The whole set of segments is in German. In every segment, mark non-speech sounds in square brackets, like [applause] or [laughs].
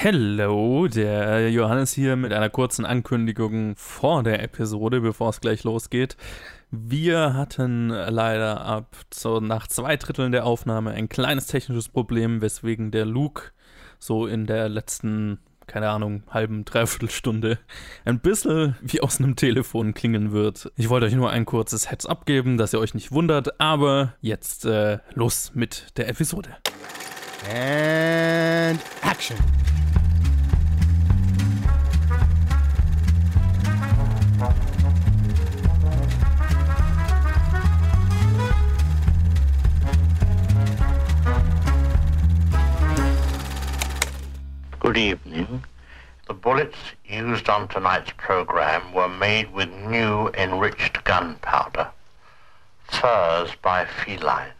Hello, der Johannes hier mit einer kurzen Ankündigung vor der Episode, bevor es gleich losgeht. Wir hatten leider ab so nach zwei Dritteln der Aufnahme ein kleines technisches Problem, weswegen der Luke so in der letzten, keine Ahnung, halben, dreiviertel Stunde ein bisschen wie aus einem Telefon klingen wird. Ich wollte euch nur ein kurzes Heads-up geben, dass ihr euch nicht wundert, aber jetzt äh, los mit der Episode. And action. Good evening. The bullets used on tonight's program were made with new enriched gunpowder. Furs by Feline.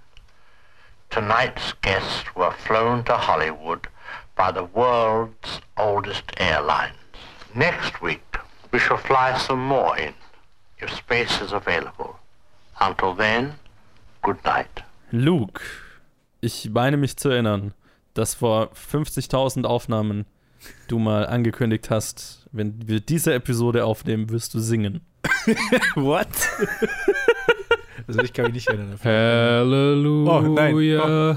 Tonight's guests were flown to Hollywood by the world's oldest airlines. Next week, we shall fly some more in, if space is available. Until then, good night. Luke, ich meine mich zu erinnern, dass vor 50.000 Aufnahmen du mal angekündigt hast, wenn wir diese Episode aufnehmen, wirst du singen. [laughs] What? also ich kann mich nicht erinnern. Halleluja. Oh, nein. Oh.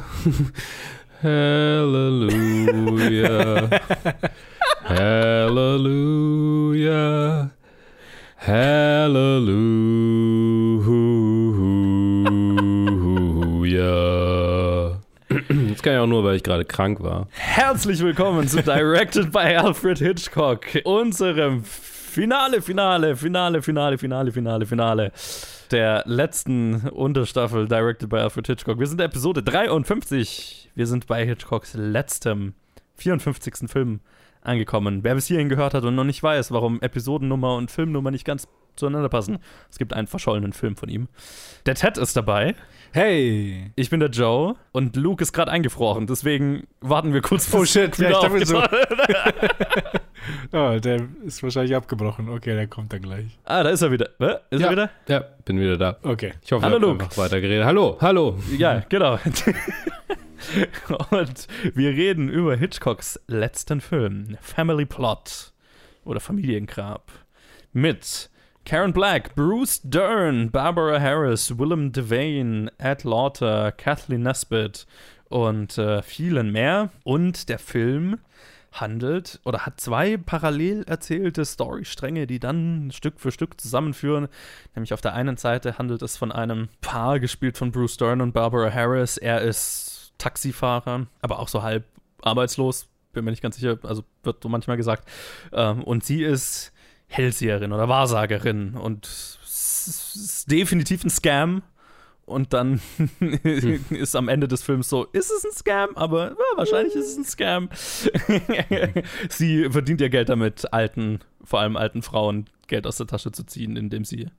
[laughs] Halleluja. Halleluja. Halleluja. Das kann ich auch nur, weil ich gerade krank war. Herzlich willkommen zu Directed by Alfred Hitchcock, unserem Finale, Finale, Finale, Finale, Finale, Finale, Finale der letzten Unterstaffel Directed by Alfred Hitchcock. Wir sind in Episode 53. Wir sind bei Hitchcocks letztem 54. Film angekommen. Wer bis hierhin gehört hat und noch nicht weiß, warum Episodennummer und Filmnummer nicht ganz zueinander passen, es gibt einen verschollenen Film von ihm. Der Ted ist dabei. Hey! Ich bin der Joe und Luke ist gerade eingefroren, deswegen warten wir kurz Oh shit, ja, ich dachte so. [laughs] oh, der ist wahrscheinlich abgebrochen. Okay, der kommt dann gleich. Ah, da ist er wieder. Hä? Ist ja. er wieder? Ja, bin wieder da. Okay. Ich hoffe, Hallo, wir haben Luke. noch weiter geredet. Hallo, hallo. Ja, genau. [laughs] Und wir reden über Hitchcocks letzten Film, Family Plot oder Familiengrab, mit Karen Black, Bruce Dern, Barbara Harris, Willem Devane, Ed Lauter, Kathleen Nesbitt und äh, vielen mehr. Und der Film handelt oder hat zwei parallel erzählte Storystränge, die dann Stück für Stück zusammenführen. Nämlich auf der einen Seite handelt es von einem Paar, gespielt von Bruce Dern und Barbara Harris. Er ist Taxifahrer, aber auch so halb arbeitslos, bin mir nicht ganz sicher, also wird so manchmal gesagt. Ähm, und sie ist Hellseherin oder Wahrsagerin und ist definitiv ein Scam. Und dann [laughs] ist am Ende des Films so, ist es ein Scam? Aber ja, wahrscheinlich ist es ein Scam. [laughs] sie verdient ihr Geld damit, alten, vor allem alten Frauen Geld aus der Tasche zu ziehen, indem sie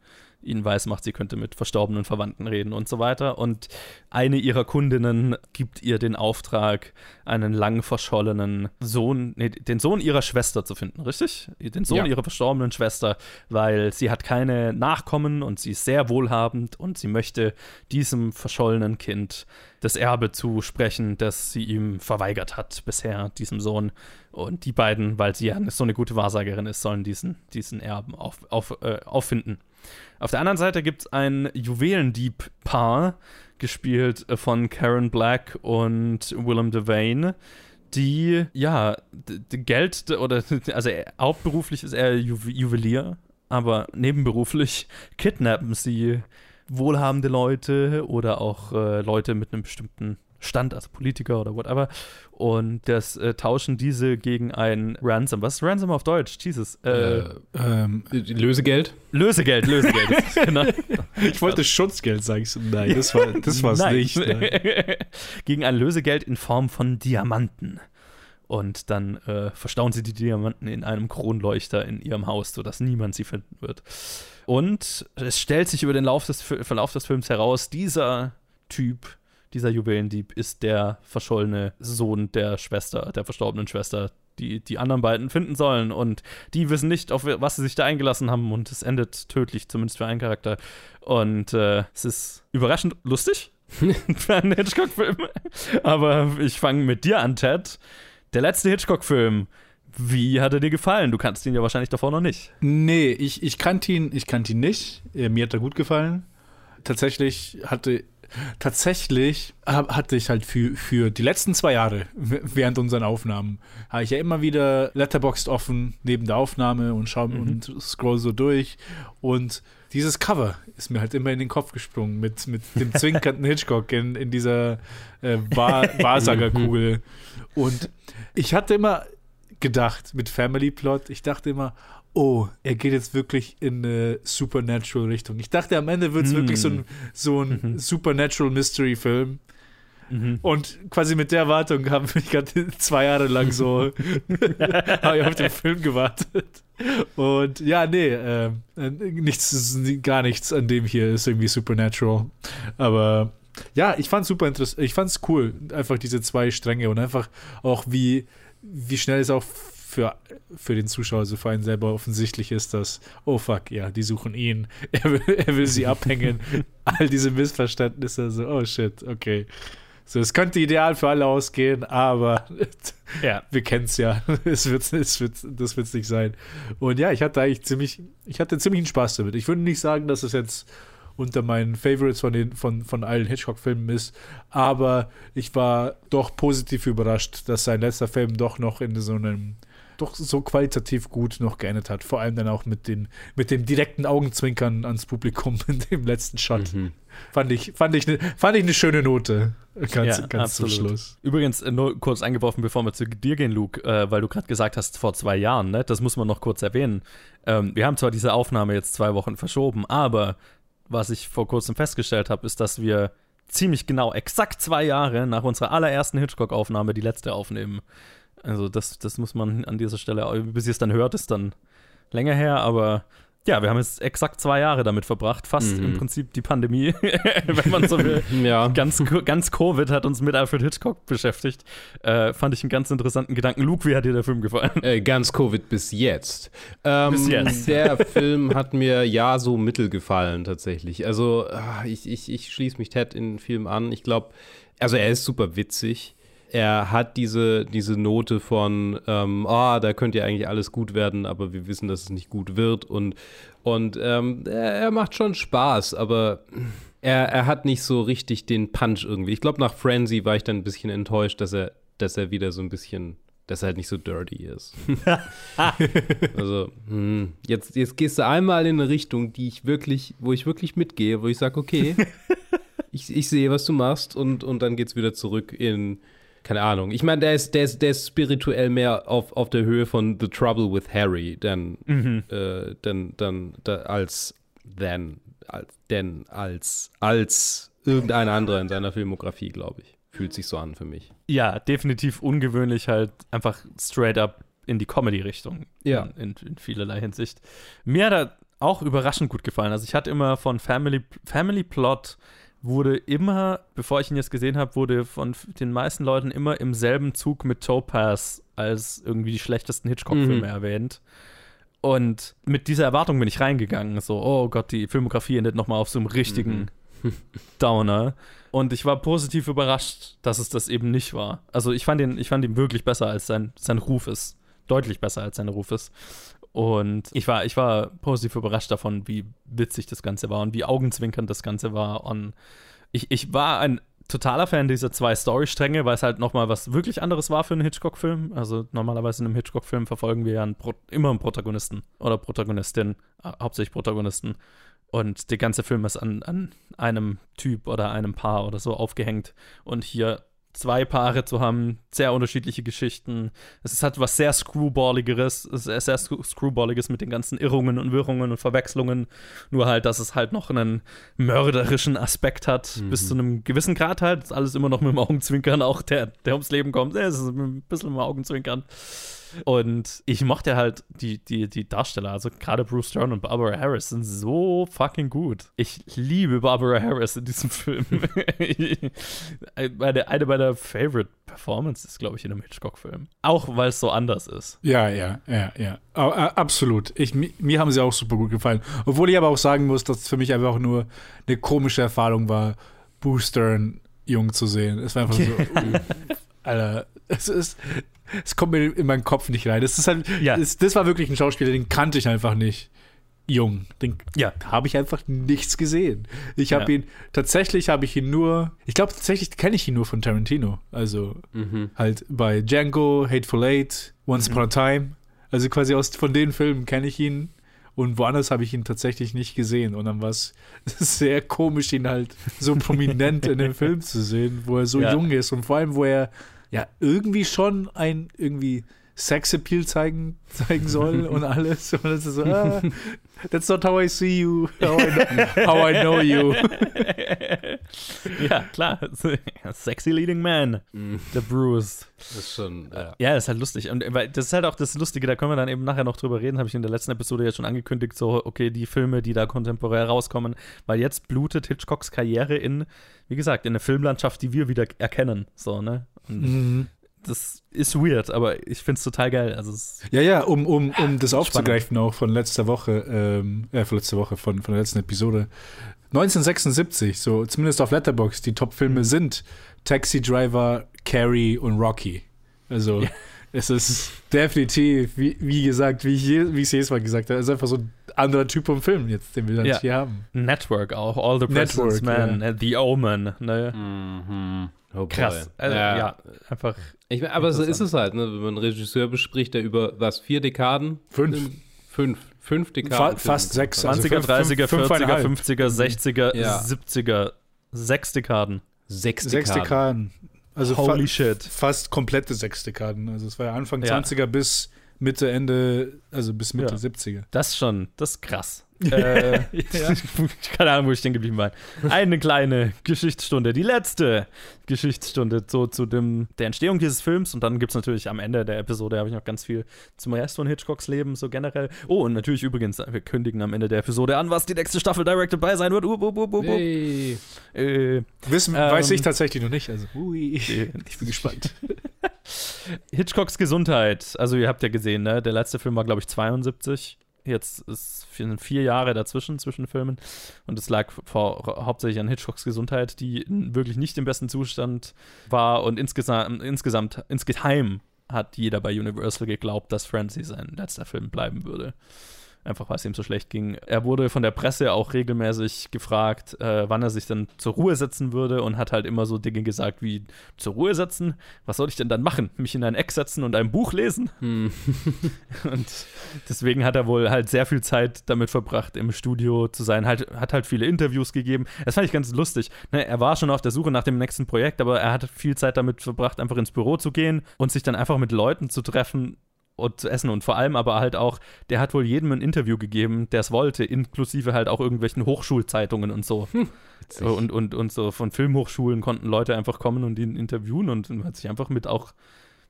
ihnen weismacht, sie könnte mit verstorbenen Verwandten reden und so weiter. Und eine ihrer Kundinnen gibt ihr den Auftrag, einen lang verschollenen Sohn, nee, den Sohn ihrer Schwester zu finden, richtig? Den Sohn Ja. ihrer verstorbenen Schwester, weil sie hat keine Nachkommen und sie ist sehr wohlhabend und sie möchte diesem verschollenen Kind das Erbe zusprechen, das sie ihm verweigert hat bisher, diesem Sohn. Und die beiden, weil sie ja so eine gute Wahrsagerin ist, sollen diesen, diesen Erben auf, auf, äh, auffinden. Auf der anderen Seite gibt es ein Juwelendieb-Paar, gespielt äh, von Karen Black und Willem Devane, die, ja, Geld, oder, [laughs] also er- hauptberuflich ist er Ju Juwelier, aber nebenberuflich [laughs] kidnappen sie wohlhabende Leute oder auch äh, Leute mit einem bestimmten Stand, also Politiker oder whatever. Und das äh, tauschen diese gegen ein Ransom. Was ist Ransom auf Deutsch? Jesus. Äh, Äh, Ähm, Lösegeld? Lösegeld, Lösegeld. [laughs] genau. ich wollte Schutzgeld sagen. Ich so, Nein, das war das war's Nein. nicht. Nein. [laughs] Gegen ein Lösegeld in Form von Diamanten. Und dann äh, verstauen sie die Diamanten in einem Kronleuchter in ihrem Haus, sodass niemand sie finden wird. Und es stellt sich über den Lauf des, Verlauf des Films heraus, dieser Typ, dieser Juwelendieb, ist der verschollene Sohn der Schwester, der verstorbenen Schwester, die die anderen beiden finden sollen. Und die wissen nicht, auf was sie sich da eingelassen haben. Und es endet tödlich, zumindest für einen Charakter. Und äh, es ist überraschend lustig [laughs] [laughs] für einen Hitchcock-Film. Aber ich fange mit dir an, Ted. der letzte Hitchcock-Film. Wie hat er dir gefallen? Du kannst ihn ja wahrscheinlich davor noch nicht. Nee, ich, ich kannte ihn, ich kannte ihn nicht. Äh, Mir hat er gut gefallen. Tatsächlich hatte tatsächlich hab- hatte ich halt für, für die letzten zwei Jahre während unseren Aufnahmen habe ich ja immer wieder Letterboxd offen neben der Aufnahme und schau und scroll so durch. Und dieses Cover ist mir halt immer in den Kopf gesprungen mit, mit dem [laughs] zwinkernden Hitchcock in, in dieser äh, Wahr- Wahrsagerkugel. Und ich hatte immer gedacht mit Family Plot. Ich dachte immer, oh, er geht jetzt wirklich in eine Supernatural-Richtung. Ich dachte, am Ende wird es Mm. wirklich so ein, so ein Supernatural Mystery-Film. Mhm. Und quasi mit der Erwartung haben wir gerade [laughs] zwei Jahre lang so [laughs] auf den Film gewartet. Und ja, nee, äh, nichts, gar nichts an dem hier ist irgendwie Supernatural. Aber ja, ich fand's super interessant. Ich fand's cool, einfach diese zwei Stränge und einfach auch wie, wie schnell es auch für, für den Zuschauer, also für einen selber offensichtlich ist, dass, oh fuck, ja, die suchen ihn. [laughs] Er will, er will sie abhängen. [laughs] All diese Missverständnisse, so, oh shit, okay. So, es könnte ideal für alle ausgehen, aber [laughs] Ja. wir kennen es ja. Es wird, es wird, das wird es nicht sein. Und ja, ich hatte eigentlich ziemlich, ich hatte ziemlichen Spaß damit. Ich würde nicht sagen, dass es jetzt unter meinen Favorites von, den, von, von allen Hitchcock-Filmen ist, aber ich war doch positiv überrascht, dass sein letzter Film doch noch in so einem doch so qualitativ gut noch geendet hat. Vor allem dann auch mit, den, mit dem direkten Augenzwinkern ans Publikum [laughs] in dem letzten Shot. Mhm. Fand ich, fand ich, ne, fand ich eine schöne Note. Ganz, Ja, ganz zum. Schluss. Übrigens, äh, nur kurz eingeworfen, bevor wir zu dir gehen, Luke, äh, weil du gerade gesagt hast, vor zwei Jahren, ne? das muss man noch kurz erwähnen. Ähm, wir haben zwar diese Aufnahme jetzt zwei Wochen verschoben, aber was ich vor kurzem festgestellt habe, ist, dass wir ziemlich genau, exakt zwei Jahre nach unserer allerersten Hitchcock-Aufnahme die letzte aufnehmen. Also das, das muss man an dieser Stelle, bis ihr es dann hört, ist dann länger her, aber ja, wir haben jetzt exakt zwei Jahre damit verbracht, fast Mhm. im Prinzip die Pandemie, [laughs] wenn man so will. [laughs] Ja. Ganz, ganz Covid hat uns mit Alfred Hitchcock beschäftigt. Äh, fand ich einen ganz interessanten Gedanken. Luke, wie hat dir der Film gefallen? Äh, ganz Covid bis jetzt. Ähm, Bis jetzt. Der Film hat mir ja so mittel gefallen tatsächlich. Also ah, ich, ich, ich schließe mich Ted in den Film an. Ich glaube, also er ist super witzig. Er hat diese, diese Note von, ähm, ah, da könnte ja eigentlich alles gut werden, aber wir wissen, dass es nicht gut wird. Und, und ähm, er, er macht schon Spaß, aber er, er hat nicht so richtig den Punch irgendwie. Ich glaube, nach Frenzy war ich dann ein bisschen enttäuscht, dass er, dass er wieder so ein bisschen, dass er halt nicht so dirty ist. [laughs] also, hm, jetzt, jetzt gehst du einmal in eine Richtung, die ich wirklich, wo ich wirklich mitgehe, wo ich sage, okay, [laughs] ich, ich sehe, was du machst und, und dann geht's wieder zurück in, keine Ahnung. Ich meine, der ist, der, ist, der ist spirituell mehr auf, auf der Höhe von The Trouble with Harry, denn, äh, denn, dann, da, als, than, als, denn als, als irgendein anderer in seiner Filmografie, glaube ich. Fühlt sich so an für mich. Ja, definitiv ungewöhnlich, halt einfach straight up in die Comedy-Richtung. Ja. In, in, in vielerlei Hinsicht. Mir hat er auch überraschend gut gefallen. Also ich hatte immer von Family, Family Plot wurde immer, bevor ich ihn jetzt gesehen habe, wurde von den meisten Leuten immer im selben Zug mit Topaz als irgendwie die schlechtesten Hitchcock-Filme Mhm. erwähnt. Und mit dieser Erwartung bin ich reingegangen. So, oh Gott, die Filmografie endet nochmal auf so einem richtigen [laughs] [laughs] Downer. Und ich war positiv überrascht, dass es das eben nicht war. Also ich fand ihn, ich fand ihn wirklich besser, als sein, sein Ruf ist. Deutlich besser, als sein Ruf ist. Und ich war, ich war positiv überrascht davon, wie witzig das Ganze war und wie augenzwinkernd das Ganze war. Und ich, ich war ein totaler Fan dieser zwei Storystränge, weil es halt nochmal was wirklich anderes war für einen Hitchcock-Film. Also normalerweise in einem Hitchcock-Film verfolgen wir ja einen Pro immer einen Protagonisten oder Protagonistin, hauptsächlich Protagonisten. Und der ganze Film ist an, an einem Typ oder einem Paar oder so aufgehängt. Und hier zwei Paare zu haben, sehr unterschiedliche Geschichten. Es ist halt was sehr Screwballigeres, es ist sehr Screw- Screwballiges mit den ganzen Irrungen und Wirrungen und Verwechslungen. Nur halt, dass es halt noch einen mörderischen Aspekt hat, bis zu einem gewissen Grad halt. Das ist alles immer noch mit dem Augenzwinkern, auch der, der ums Leben kommt. Es ist ein bisschen mit dem Augenzwinkern. Und ich mochte halt die, die, die Darsteller, also gerade Bruce Dern und Barbara Harris sind so fucking gut. Ich liebe Barbara Harris in diesem Film. [laughs] eine, eine meiner Favorite Performances, glaube ich, in einem Hitchcock-Film. Auch weil es so anders ist. Ja, ja, ja, ja. Absolut. Ich, mi- mir haben sie auch super gut gefallen. Obwohl ich aber auch sagen muss, dass es für mich einfach nur eine komische Erfahrung war, Bruce Stern jung zu sehen. Es war einfach so, [laughs] Alter, es ist, es kommt mir in meinen Kopf nicht rein. Das ist halt, Ja. das, das war wirklich ein Schauspieler, den kannte ich einfach nicht. Jung, den Ja. habe ich einfach nichts gesehen. Ich habe Ja. ihn, tatsächlich habe ich ihn nur, ich glaube tatsächlich kenne ich ihn nur von Tarantino. Also Mhm. halt bei Django, Hateful Eight, Once Mhm. Upon a Time. Also quasi aus von den Filmen kenne ich ihn und woanders habe ich ihn tatsächlich nicht gesehen. Und dann war es [laughs] sehr komisch, ihn halt so prominent in dem [laughs] Film zu sehen, wo er so Ja. jung ist und vor allem, wo er ja irgendwie schon ein irgendwie Sexappeal zeigen, zeigen soll [laughs] und alles. Und das ist so, ah, that's not how I see you, how I know, [laughs] how I know you. ja, klar. [laughs] Sexy Leading Man, Mhm. der Bruce. Das ist schon, ja. Ja, das ist halt lustig. Und weil das ist halt auch das Lustige, da können wir dann eben nachher noch drüber reden, habe ich in der letzten Episode jetzt schon angekündigt, so, okay, die Filme, die da kontemporär rauskommen, weil jetzt blutet Hitchcocks Karriere in, wie gesagt, in eine Filmlandschaft, die wir wieder erkennen. So, ne? Mhm. das ist weird, aber ich finde es total geil. Also es, Ja, ja, um, um, um das aufzugreifen auch von letzter Woche, ähm, äh, von letzter Woche, von, von der letzten Episode. 1976, so zumindest auf Letterboxd, die Top-Filme sind Taxi Driver, Carrie und Rocky. Also es ist definitiv, wie, wie gesagt, wie ich je- wie ich es jedes Mal gesagt habe, es ist einfach so ein anderer Typ von Film jetzt, den wir dann Ja. hier haben. Network auch, All the President's Network, Man, äh, The Omen, ne? Mhm. Oh. Krass. Also, ja. einfach. Ich mein, aber so ist es halt, ne? wenn man einen Regisseur bespricht, der über was, vier Dekaden? Fünf. Fünf. Fünf Dekaden. Fa fast sechs, hat. also 20er, fünf- 30er, fünf- 40er, fünfeinhalb. 50er, 60er, Ja. 70er, sechs Dekaden. Sechs Sechs Dekaden. Dekaden. Also fa Holy shit. fast komplette sechs Dekaden. Also es war ja Anfang Ja. 20er bis Mitte, Ende, also bis Mitte Ja. 70er. Das schon, das ist krass. Äh, [laughs] [laughs] keine Ahnung, wo ich stehen geblieben war. Eine kleine Geschichtsstunde, die letzte Geschichtsstunde so zu dem, der Entstehung dieses Films. Und dann gibt es natürlich am Ende der Episode, habe ich noch ganz viel zum Rest von Hitchcocks Leben, so generell. Oh, und natürlich übrigens, wir kündigen am Ende der Episode an, was die nächste Staffel Directed by sein wird. Uh, uh, uh, uh, uh. Hey. Äh, Wissen, Ähm, weiß ich tatsächlich noch nicht. Also, ui. [laughs] ich bin gespannt. Hitchcocks Gesundheit. Also, ihr habt ja gesehen, ne? Der letzte Film war, glaube ich, 72. Jetzt ist vier, vier Jahre dazwischen, zwischen Filmen. Und es lag vor, hauptsächlich an Hitchcocks Gesundheit, die wirklich nicht im besten Zustand war. Und insgesamt, insgesamt insgeheim hat jeder bei Universal geglaubt, dass Frenzy sein letzter Film bleiben würde. Einfach weil es ihm so schlecht ging. Er wurde von der Presse auch regelmäßig gefragt, äh, wann er sich dann zur Ruhe setzen würde und hat halt immer so Dinge gesagt wie: Zur Ruhe setzen? Was soll ich denn dann machen? Mich in ein Eck setzen und ein Buch lesen? Hm. [laughs] Und deswegen hat er wohl halt sehr viel Zeit damit verbracht, im Studio zu sein. Halt, hat halt viele Interviews gegeben. Das fand ich ganz lustig. Ne, er war schon auf der Suche nach dem nächsten Projekt, aber er hat viel Zeit damit verbracht, einfach ins Büro zu gehen und sich dann einfach mit Leuten zu treffen und zu essen. Und vor allem aber halt auch, der hat wohl jedem ein Interview gegeben, der es wollte, inklusive halt auch irgendwelchen Hochschulzeitungen und so. Und, und, und so von Filmhochschulen konnten Leute einfach kommen und ihn interviewen und hat sich einfach mit auch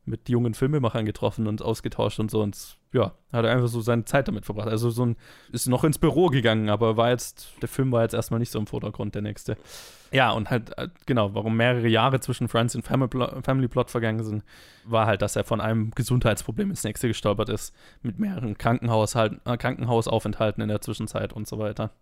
mit jungen Filmemachern getroffen und ausgetauscht und so und ja, hat er einfach so seine Zeit damit verbracht. Also so ein, ist noch ins Büro gegangen, aber war jetzt, der Film war jetzt erstmal nicht so im Vordergrund, der nächste. Ja, und halt, äh, genau, warum mehrere Jahre zwischen Friends und Family Plot, vergangen sind, war halt, dass er von einem Gesundheitsproblem ins nächste gestolpert ist, mit mehreren Krankenhaushalt, äh, Krankenhausaufenthalten in der Zwischenzeit und so weiter.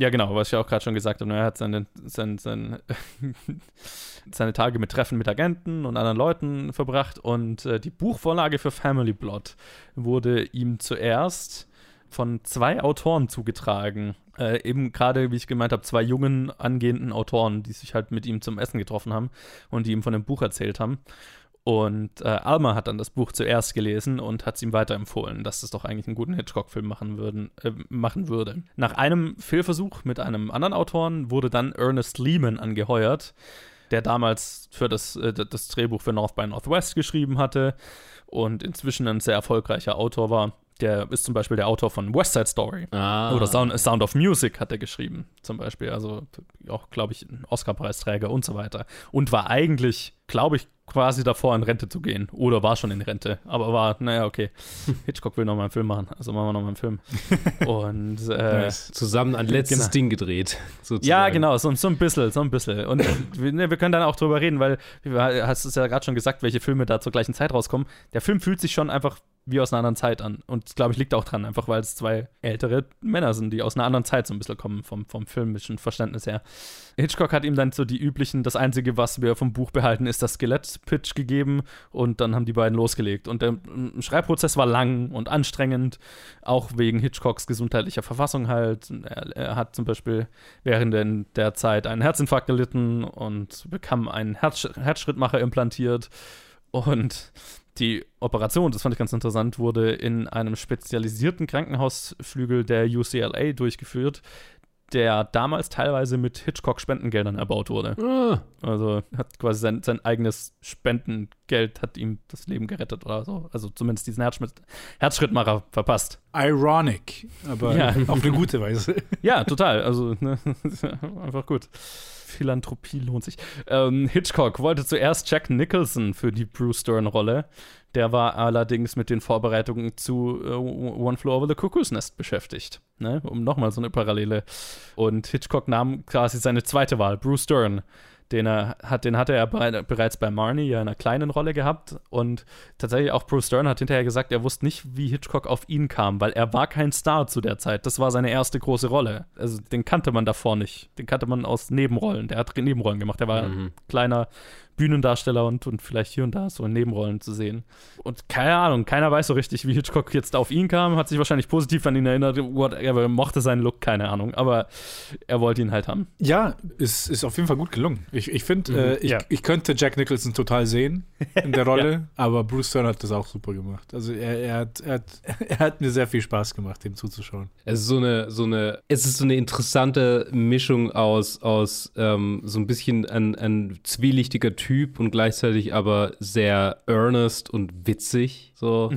Ja, genau, was ich auch gerade schon gesagt habe, ne, er hat seine, sein, sein, [laughs] seine Tage mit Treffen mit Agenten und anderen Leuten verbracht und äh, die Buchvorlage für Family Plot wurde ihm zuerst von zwei Autoren zugetragen. Äh, eben gerade, wie ich gemeint habe, zwei jungen angehenden Autoren, die sich halt mit ihm zum Essen getroffen haben und die ihm von dem Buch erzählt haben. Und äh, Alma hat dann das Buch zuerst gelesen und hat es ihm weiterempfohlen, dass es doch eigentlich einen guten Hitchcock-Film machen, würden, äh, machen würde. Nach einem Fehlversuch mit einem anderen Autoren wurde dann Ernest Lehman angeheuert, der damals für das, äh, das Drehbuch für North by Northwest geschrieben hatte und inzwischen ein sehr erfolgreicher Autor war. Der ist zum Beispiel der Autor von West Side Story. Ah. Oder Sound, Sound of Music hat er geschrieben, zum Beispiel. Also auch, glaube ich, ein Oscar-Preisträger und so weiter. Und war eigentlich, glaube ich, quasi davor, in Rente zu gehen. Oder war schon in Rente. Aber war, naja, okay. [laughs] Hitchcock will nochmal einen Film machen. Also machen wir nochmal einen Film. [laughs] Und äh, Nice. Zusammen ein letztes Genau. Ding gedreht. [laughs] Sozusagen. ja, genau, so, so ein bisschen, so ein bisschen. Und wir, ne, wir können dann auch drüber reden, weil du hast es ja gerade schon gesagt, welche Filme da zur gleichen Zeit rauskommen. Der Film fühlt sich schon einfach wie aus einer anderen Zeit an. Und glaube ich, liegt auch dran, einfach weil es zwei ältere Männer sind, die aus einer anderen Zeit so ein bisschen kommen, vom, vom filmischen Verständnis her. Hitchcock hat ihm dann so die üblichen, das Einzige, was wir vom Buch behalten, ist das Skelett-Pitch gegeben und dann haben die beiden losgelegt. Und der Schreibprozess war lang und anstrengend, auch wegen Hitchcocks gesundheitlicher Verfassung halt. Er, er hat zum Beispiel während der Zeit einen Herzinfarkt gelitten und bekam einen Herz Herzschrittmacher implantiert. Und die Operation, das fand ich ganz interessant, wurde in einem spezialisierten Krankenhausflügel der UCLA durchgeführt, der damals teilweise mit Hitchcock-Spendengeldern erbaut wurde. Ah, Also hat quasi sein, sein eigenes Spendengeld hat ihm das Leben gerettet oder so. Also zumindest diesen Herzschritt, Herzschrittmacher verpasst. Ironic, aber Ja. auf eine gute Weise. Ja, total. Also ne, [laughs] einfach gut. Philanthropie lohnt sich. Ähm, Hitchcock wollte zuerst Jack Nicholson für die Bruce Dern-Rolle. Der war allerdings mit den Vorbereitungen zu äh, One Floor Over the Cuckoo's Nest beschäftigt. Ne? Um nochmal so eine Parallele. Und Hitchcock nahm quasi seine zweite Wahl, Bruce Dern. Den, er hat, den hatte er berei- bereits bei Marnie ja in einer kleinen Rolle gehabt. Und tatsächlich auch Bruce Dern hat hinterher gesagt, er wusste nicht, wie Hitchcock auf ihn kam, weil er war kein Star zu der Zeit. Das war seine erste große Rolle. Also den kannte man davor nicht. Den kannte man aus Nebenrollen. Der hat Nebenrollen gemacht. Der war ein kleiner Bühnendarsteller und, und vielleicht hier und da so in Nebenrollen zu sehen. Und keine Ahnung, keiner weiß so richtig, wie Hitchcock jetzt auf ihn kam, hat sich wahrscheinlich positiv an ihn erinnert, whatever, mochte seinen Look, keine Ahnung, aber er wollte ihn halt haben. Ja, ist, ist auf jeden Fall gut gelungen. Ich, ich finde, äh, ich, ja. ich könnte Jack Nicholson total sehen in der [laughs] Rolle, aber Bruce Stern hat das auch super gemacht. Also er, er, hat, er, hat, [laughs] er hat mir sehr viel Spaß gemacht, dem zuzuschauen. Es ist so eine, so eine, es ist so eine interessante Mischung aus, aus ähm, so ein bisschen ein, ein zwielichtiger Typ und gleichzeitig aber sehr earnest und witzig. So.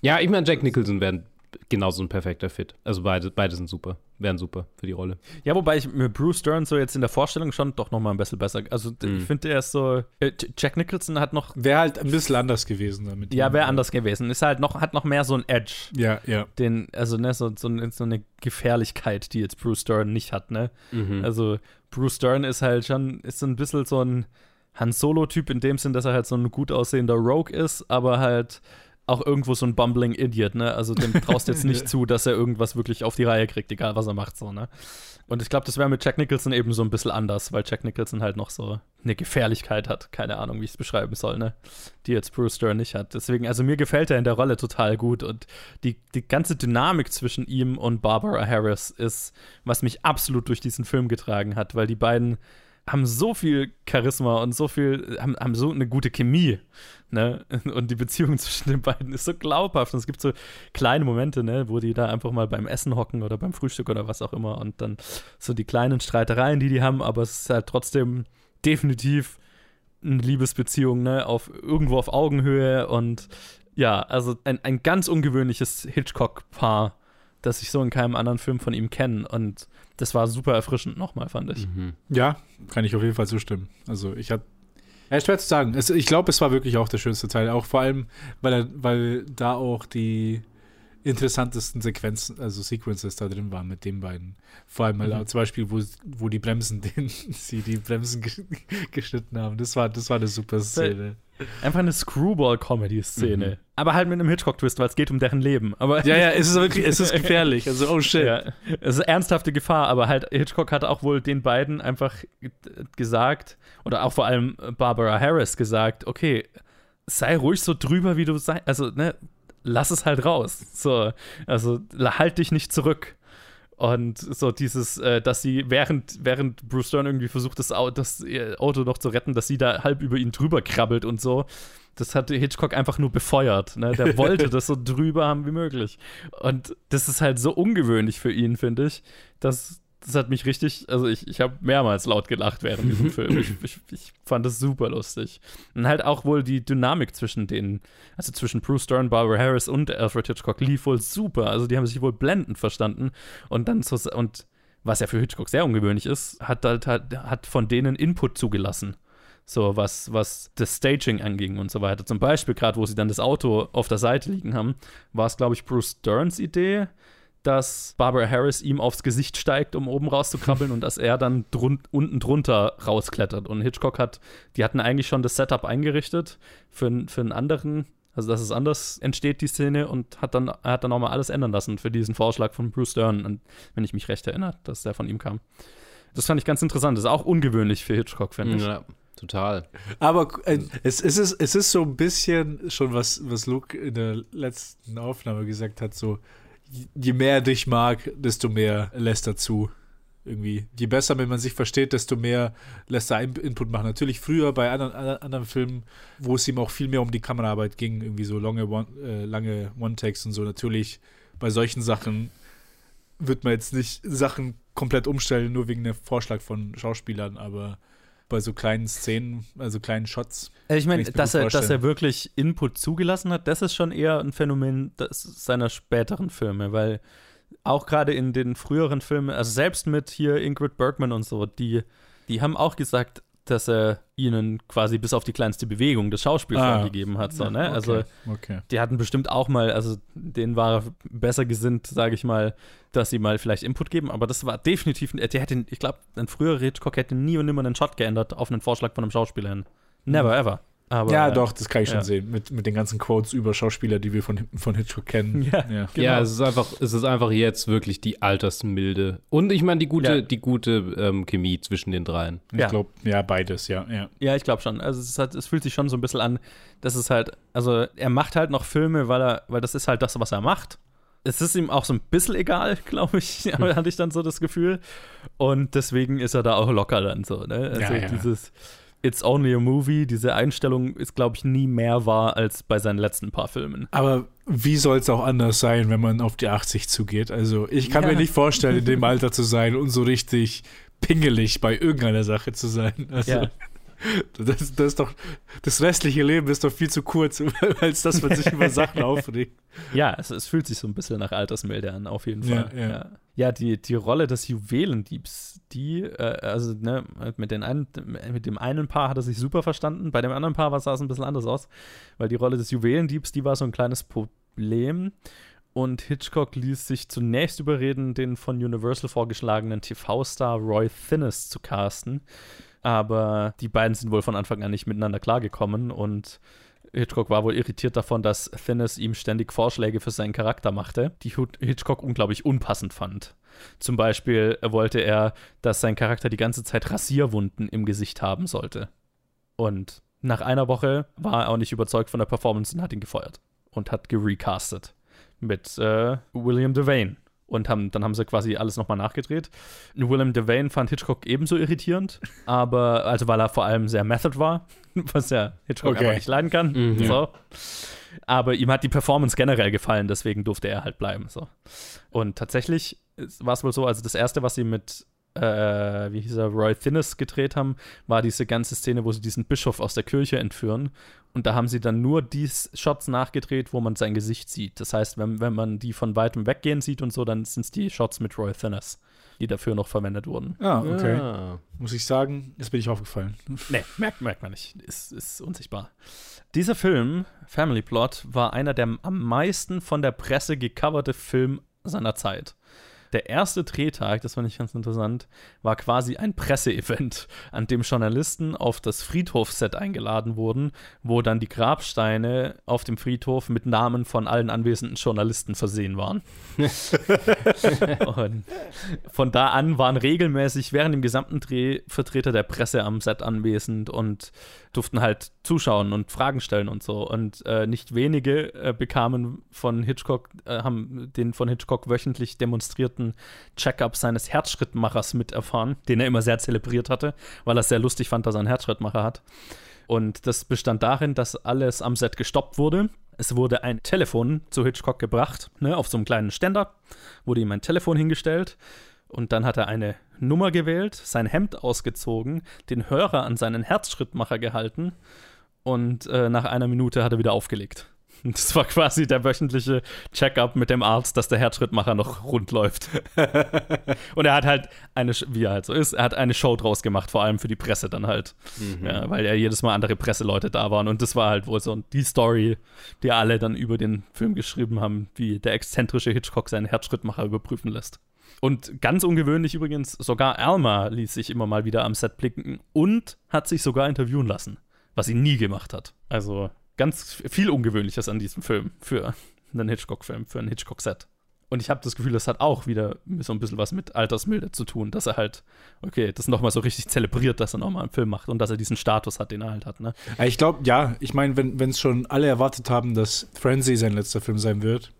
Ja, ich meine, Jack Nicholson wäre genauso ein perfekter Fit. Also beide, beide sind super, wären super für die Rolle. Ja, wobei ich mir Bruce Dern so jetzt in der Vorstellung schon doch noch mal ein bisschen besser, also d- ich finde, er ist so, äh, Jack Nicholson hat noch, Wäre halt ein bisschen anders gewesen damit. ja, wäre anders gewesen, ist halt noch, hat noch mehr so ein Edge. Ja, ja. den, also ne, so, so, so eine Gefährlichkeit, die jetzt Bruce Dern nicht hat, ne? Also Bruce Dern ist halt schon, ist so ein bisschen so ein Han Solo-Typ in dem Sinn, dass er halt so ein gut aussehender Rogue ist, aber halt auch irgendwo so ein bumbling Idiot, ne? Also dem traust jetzt nicht [laughs] zu, dass er irgendwas wirklich auf die Reihe kriegt, egal was er macht, so, ne? Und ich glaube, das wäre mit Jack Nicholson eben so ein bisschen anders, weil Jack Nicholson halt noch so eine Gefährlichkeit hat. Keine Ahnung, wie ich es beschreiben soll, ne? Die jetzt Bruce Dern nicht hat. Deswegen, also mir gefällt er in der Rolle total gut und die, die ganze Dynamik zwischen ihm und Barbara Harris ist, was mich absolut durch diesen Film getragen hat, weil die beiden haben so viel Charisma und so viel, haben, haben so eine gute Chemie, ne? [laughs] Und die Beziehung [laughs] zwischen den beiden ist so glaubhaft. Und es gibt so kleine Momente, ne, wo die da einfach mal beim Essen hocken oder beim Frühstück oder was auch immer und dann so die kleinen Streitereien, die die haben, aber es ist halt trotzdem definitiv eine Liebesbeziehung, ne, auf irgendwo auf Augenhöhe und ja, also ein, ein ganz ungewöhnliches Hitchcock-Paar, das ich so in keinem anderen Film von ihm kenne und das war super erfrischend nochmal, fand ich. Ja, kann ich auf jeden Fall zustimmen. Also ich hatte. Ja, schwer zu sagen. Es, ich glaube, es war wirklich auch der schönste Teil. Auch vor allem, weil, er, weil da auch die interessantesten Sequenzen, also Sequences da drin waren mit den beiden. Vor allem halt auch zum Beispiel, wo, wo die Bremsen, [laughs] den, sie die Bremsen gesch- [laughs] geschnitten haben. Das war, das war eine super Szene. Einfach eine Screwball-Comedy-Szene. Aber halt mit einem Hitchcock-Twist, weil es geht um deren Leben. Aber Ja, ja, es ist [laughs] wirklich, es ist gefährlich. Also, oh shit. Ja, es ist ernsthafte Gefahr, aber halt Hitchcock hat auch wohl den beiden einfach gesagt, oder auch vor allem Barbara Harris gesagt, okay, sei ruhig so drüber, wie du sei, also, ne, lass es halt raus. So, also halt dich nicht zurück. Und so dieses, äh, dass sie während, während Bruce Dern irgendwie versucht, das, Au das ihr Auto noch zu retten, dass sie da halb über ihn drüber krabbelt und so, das hat Hitchcock einfach nur befeuert. Ne? Der [laughs] wollte das so drüber haben wie möglich. Und das ist halt so ungewöhnlich für ihn, finde ich. Das, das hat mich richtig, also ich, ich habe mehrmals laut gelacht während diesem [laughs] Film. Ich, ich, ich fand das super lustig. Und halt auch wohl die Dynamik zwischen denen, also zwischen Bruce Dern, Barbara Harris und Alfred Hitchcock lief wohl super. Also die haben sich wohl blendend verstanden. Und dann so, und was ja für Hitchcock sehr ungewöhnlich ist, hat halt hat, hat von denen Input zugelassen. So, was, was das Staging anging und so weiter. Zum Beispiel, gerade wo sie dann das Auto auf der Seite liegen haben, war es, glaube ich, Bruce Sterns Idee, dass Barbara Harris ihm aufs Gesicht steigt, um oben rauszukrabbeln [laughs] und dass er dann drun unten drunter rausklettert. Und Hitchcock hat, die hatten eigentlich schon das Setup eingerichtet für, für einen anderen Also, dass es anders entsteht, die Szene, und hat dann, er hat dann nochmal alles ändern lassen für diesen Vorschlag von Bruce Dern, wenn ich mich recht erinnere, dass der von ihm kam. Das fand ich ganz interessant. Das ist auch ungewöhnlich für Hitchcock, finde ich. Ja, total. Aber äh, es, es, ist, es ist so ein bisschen schon, was, was Luke in der letzten Aufnahme gesagt hat, so, je mehr er dich mag, desto mehr lässt er zu. Irgendwie. Je besser, wenn man sich versteht, desto mehr lässt er Input machen. Natürlich früher bei anderen, anderen Filmen, wo es ihm auch viel mehr um die Kameraarbeit ging, irgendwie so lange, äh, lange One-Takes und so. Natürlich bei solchen Sachen wird man jetzt nicht Sachen komplett umstellen, nur wegen dem Vorschlag von Schauspielern, aber bei so kleinen Szenen, also kleinen Shots. Also ich meine, dass er, dass er wirklich Input zugelassen hat, das ist schon eher ein Phänomen seiner späteren Filme, weil auch gerade in den früheren Filmen, also selbst mit hier Ingrid Bergman und so, die, die haben auch gesagt, dass er ihnen quasi bis auf die kleinste Bewegung das Schauspiel ah, vorgegeben hat. So, ne? Okay, also okay. die hatten bestimmt auch mal, also denen war besser gesinnt, sage ich mal, dass sie mal vielleicht Input geben, aber das war definitiv, der hätte, ich glaube, ein früherer Hitchcock hätte nie und nimmer einen Shot geändert auf einen Vorschlag von einem Schauspieler hin. Never hm. ever. Aber, ja, doch, das kann ich schon ja. sehen. Mit, mit den ganzen Quotes über Schauspieler, die wir von, von Hitchcock kennen. [laughs] Ja, ja. Genau. ja es, ist einfach, es ist einfach jetzt wirklich die Altersmilde. Und ich meine, die gute, ja. die gute ähm, Chemie zwischen den dreien. Ich glaube, ja, beides, ja. Ja, ja ich glaube schon. Also es, hat, es fühlt sich schon so ein bisschen an, dass es halt, also er macht halt noch Filme, weil er, weil das ist halt das, was er macht. Es ist ihm auch so ein bisschen egal, [laughs] glaube ich, [laughs] hatte ich dann so das Gefühl. Und deswegen ist er da auch locker dann so, ne? Also dieses It's Only a Movie, diese Einstellung ist, glaube ich, nie mehr wahr als bei seinen letzten paar Filmen. Aber wie soll es auch anders sein, wenn man auf die 80 zugeht? Also, ich kann ja. mir nicht vorstellen, in dem Alter zu sein und so richtig pingelig bei irgendeiner Sache zu sein. Also, ja. Das, das, ist doch, das restliche Leben ist doch viel zu kurz, [laughs] als dass man sich über Sachen aufregt. Ja, es, es, fühlt sich so ein bisschen nach Altersmilde an, auf jeden Fall. Ja, ja. Ja. die, die Rolle des Juwelendiebs, die, äh, also ne, mit, den einen, mit dem einen Paar hat er sich super verstanden, bei dem anderen Paar sah es ein bisschen anders aus, weil die Rolle des Juwelendiebs, die war so ein kleines Problem. Und Hitchcock ließ sich zunächst überreden, den von Universal vorgeschlagenen TV-Star Roy Thinnes zu casten aber die beiden sind wohl von Anfang an nicht miteinander klargekommen und Hitchcock war wohl irritiert davon, dass Finnes ihm ständig Vorschläge für seinen Charakter machte, die Hitchcock unglaublich unpassend fand. Zum Beispiel wollte er, dass sein Charakter die ganze Zeit Rasierwunden im Gesicht haben sollte. Und nach einer Woche war er auch nicht überzeugt von der Performance und hat ihn gefeuert und hat gerecastet mit äh, William Devane. Und haben, dann haben sie quasi alles nochmal nachgedreht. Willem Devane fand Hitchcock ebenso irritierend, aber, also weil er vor allem sehr method war, [laughs] was ja Hitchcock okay. einfach nicht leiden kann. Mhm. So. Aber ihm hat die Performance generell gefallen, deswegen durfte er halt bleiben. So. Und tatsächlich war es wohl so, also das erste, was sie mit äh, wie hieß er, Roy Thinnes gedreht haben, war diese ganze Szene, wo sie diesen Bischof aus der Kirche entführen. Und da haben sie dann nur die Shots nachgedreht, wo man sein Gesicht sieht. Das heißt, wenn, wenn man die von weitem weggehen sieht und so, dann sind es die Shots mit Roy Thinnes, die dafür noch verwendet wurden. Ah, okay. Ja. Muss ich sagen, jetzt bin ich aufgefallen. Nee, merkt, merkt man nicht. Ist, ist unsichtbar. Dieser Film, Family Plot, war einer der am meisten von der Presse gecoverte Film seiner Zeit der erste Drehtag, das fand ich ganz interessant, war quasi ein Presseevent, an dem Journalisten auf das Friedhofset eingeladen wurden, wo dann die Grabsteine auf dem Friedhof mit Namen von allen anwesenden Journalisten versehen waren. [laughs] und von da an waren regelmäßig während dem gesamten Dreh Vertreter der Presse am Set anwesend und durften halt zuschauen und Fragen stellen und so. Und äh, nicht wenige äh, bekamen von Hitchcock, äh, haben den von Hitchcock wöchentlich demonstrierten Check-up seines Herzschrittmachers miterfahren, den er immer sehr zelebriert hatte, weil er es sehr lustig fand, dass er einen Herzschrittmacher hat. Und das bestand darin, dass alles am Set gestoppt wurde. Es wurde ein Telefon zu Hitchcock gebracht, ne, auf so einem kleinen Ständer, wurde ihm ein Telefon hingestellt und dann hat er eine Nummer gewählt, sein Hemd ausgezogen, den Hörer an seinen Herzschrittmacher gehalten und äh, nach einer Minute hat er wieder aufgelegt. Und [laughs] das war quasi der wöchentliche Check-up mit dem Arzt, dass der Herzschrittmacher noch rund läuft. [laughs] und er hat halt eine, wie er halt so ist, er hat eine Show draus gemacht, vor allem für die Presse dann halt. Mhm. Ja, weil ja jedes Mal andere Presseleute da waren. Und das war halt wohl so die Story, die alle dann über den Film geschrieben haben, wie der exzentrische Hitchcock seinen Herzschrittmacher überprüfen lässt. Und ganz ungewöhnlich übrigens, sogar Alma ließ sich immer mal wieder am Set blicken und hat sich sogar interviewen lassen, was sie nie gemacht hat. Also ganz viel Ungewöhnliches an diesem Film für einen Hitchcock-Film, für ein Hitchcock-Set. Und ich habe das Gefühl, das hat auch wieder so ein bisschen was mit Altersmilde zu tun, dass er halt, okay, das nochmal so richtig zelebriert, dass er nochmal einen Film macht und dass er diesen Status hat, den er halt hat, ne? Ich glaube, ja, ich meine, wenn es schon alle erwartet haben, dass Frenzy sein letzter Film sein wird,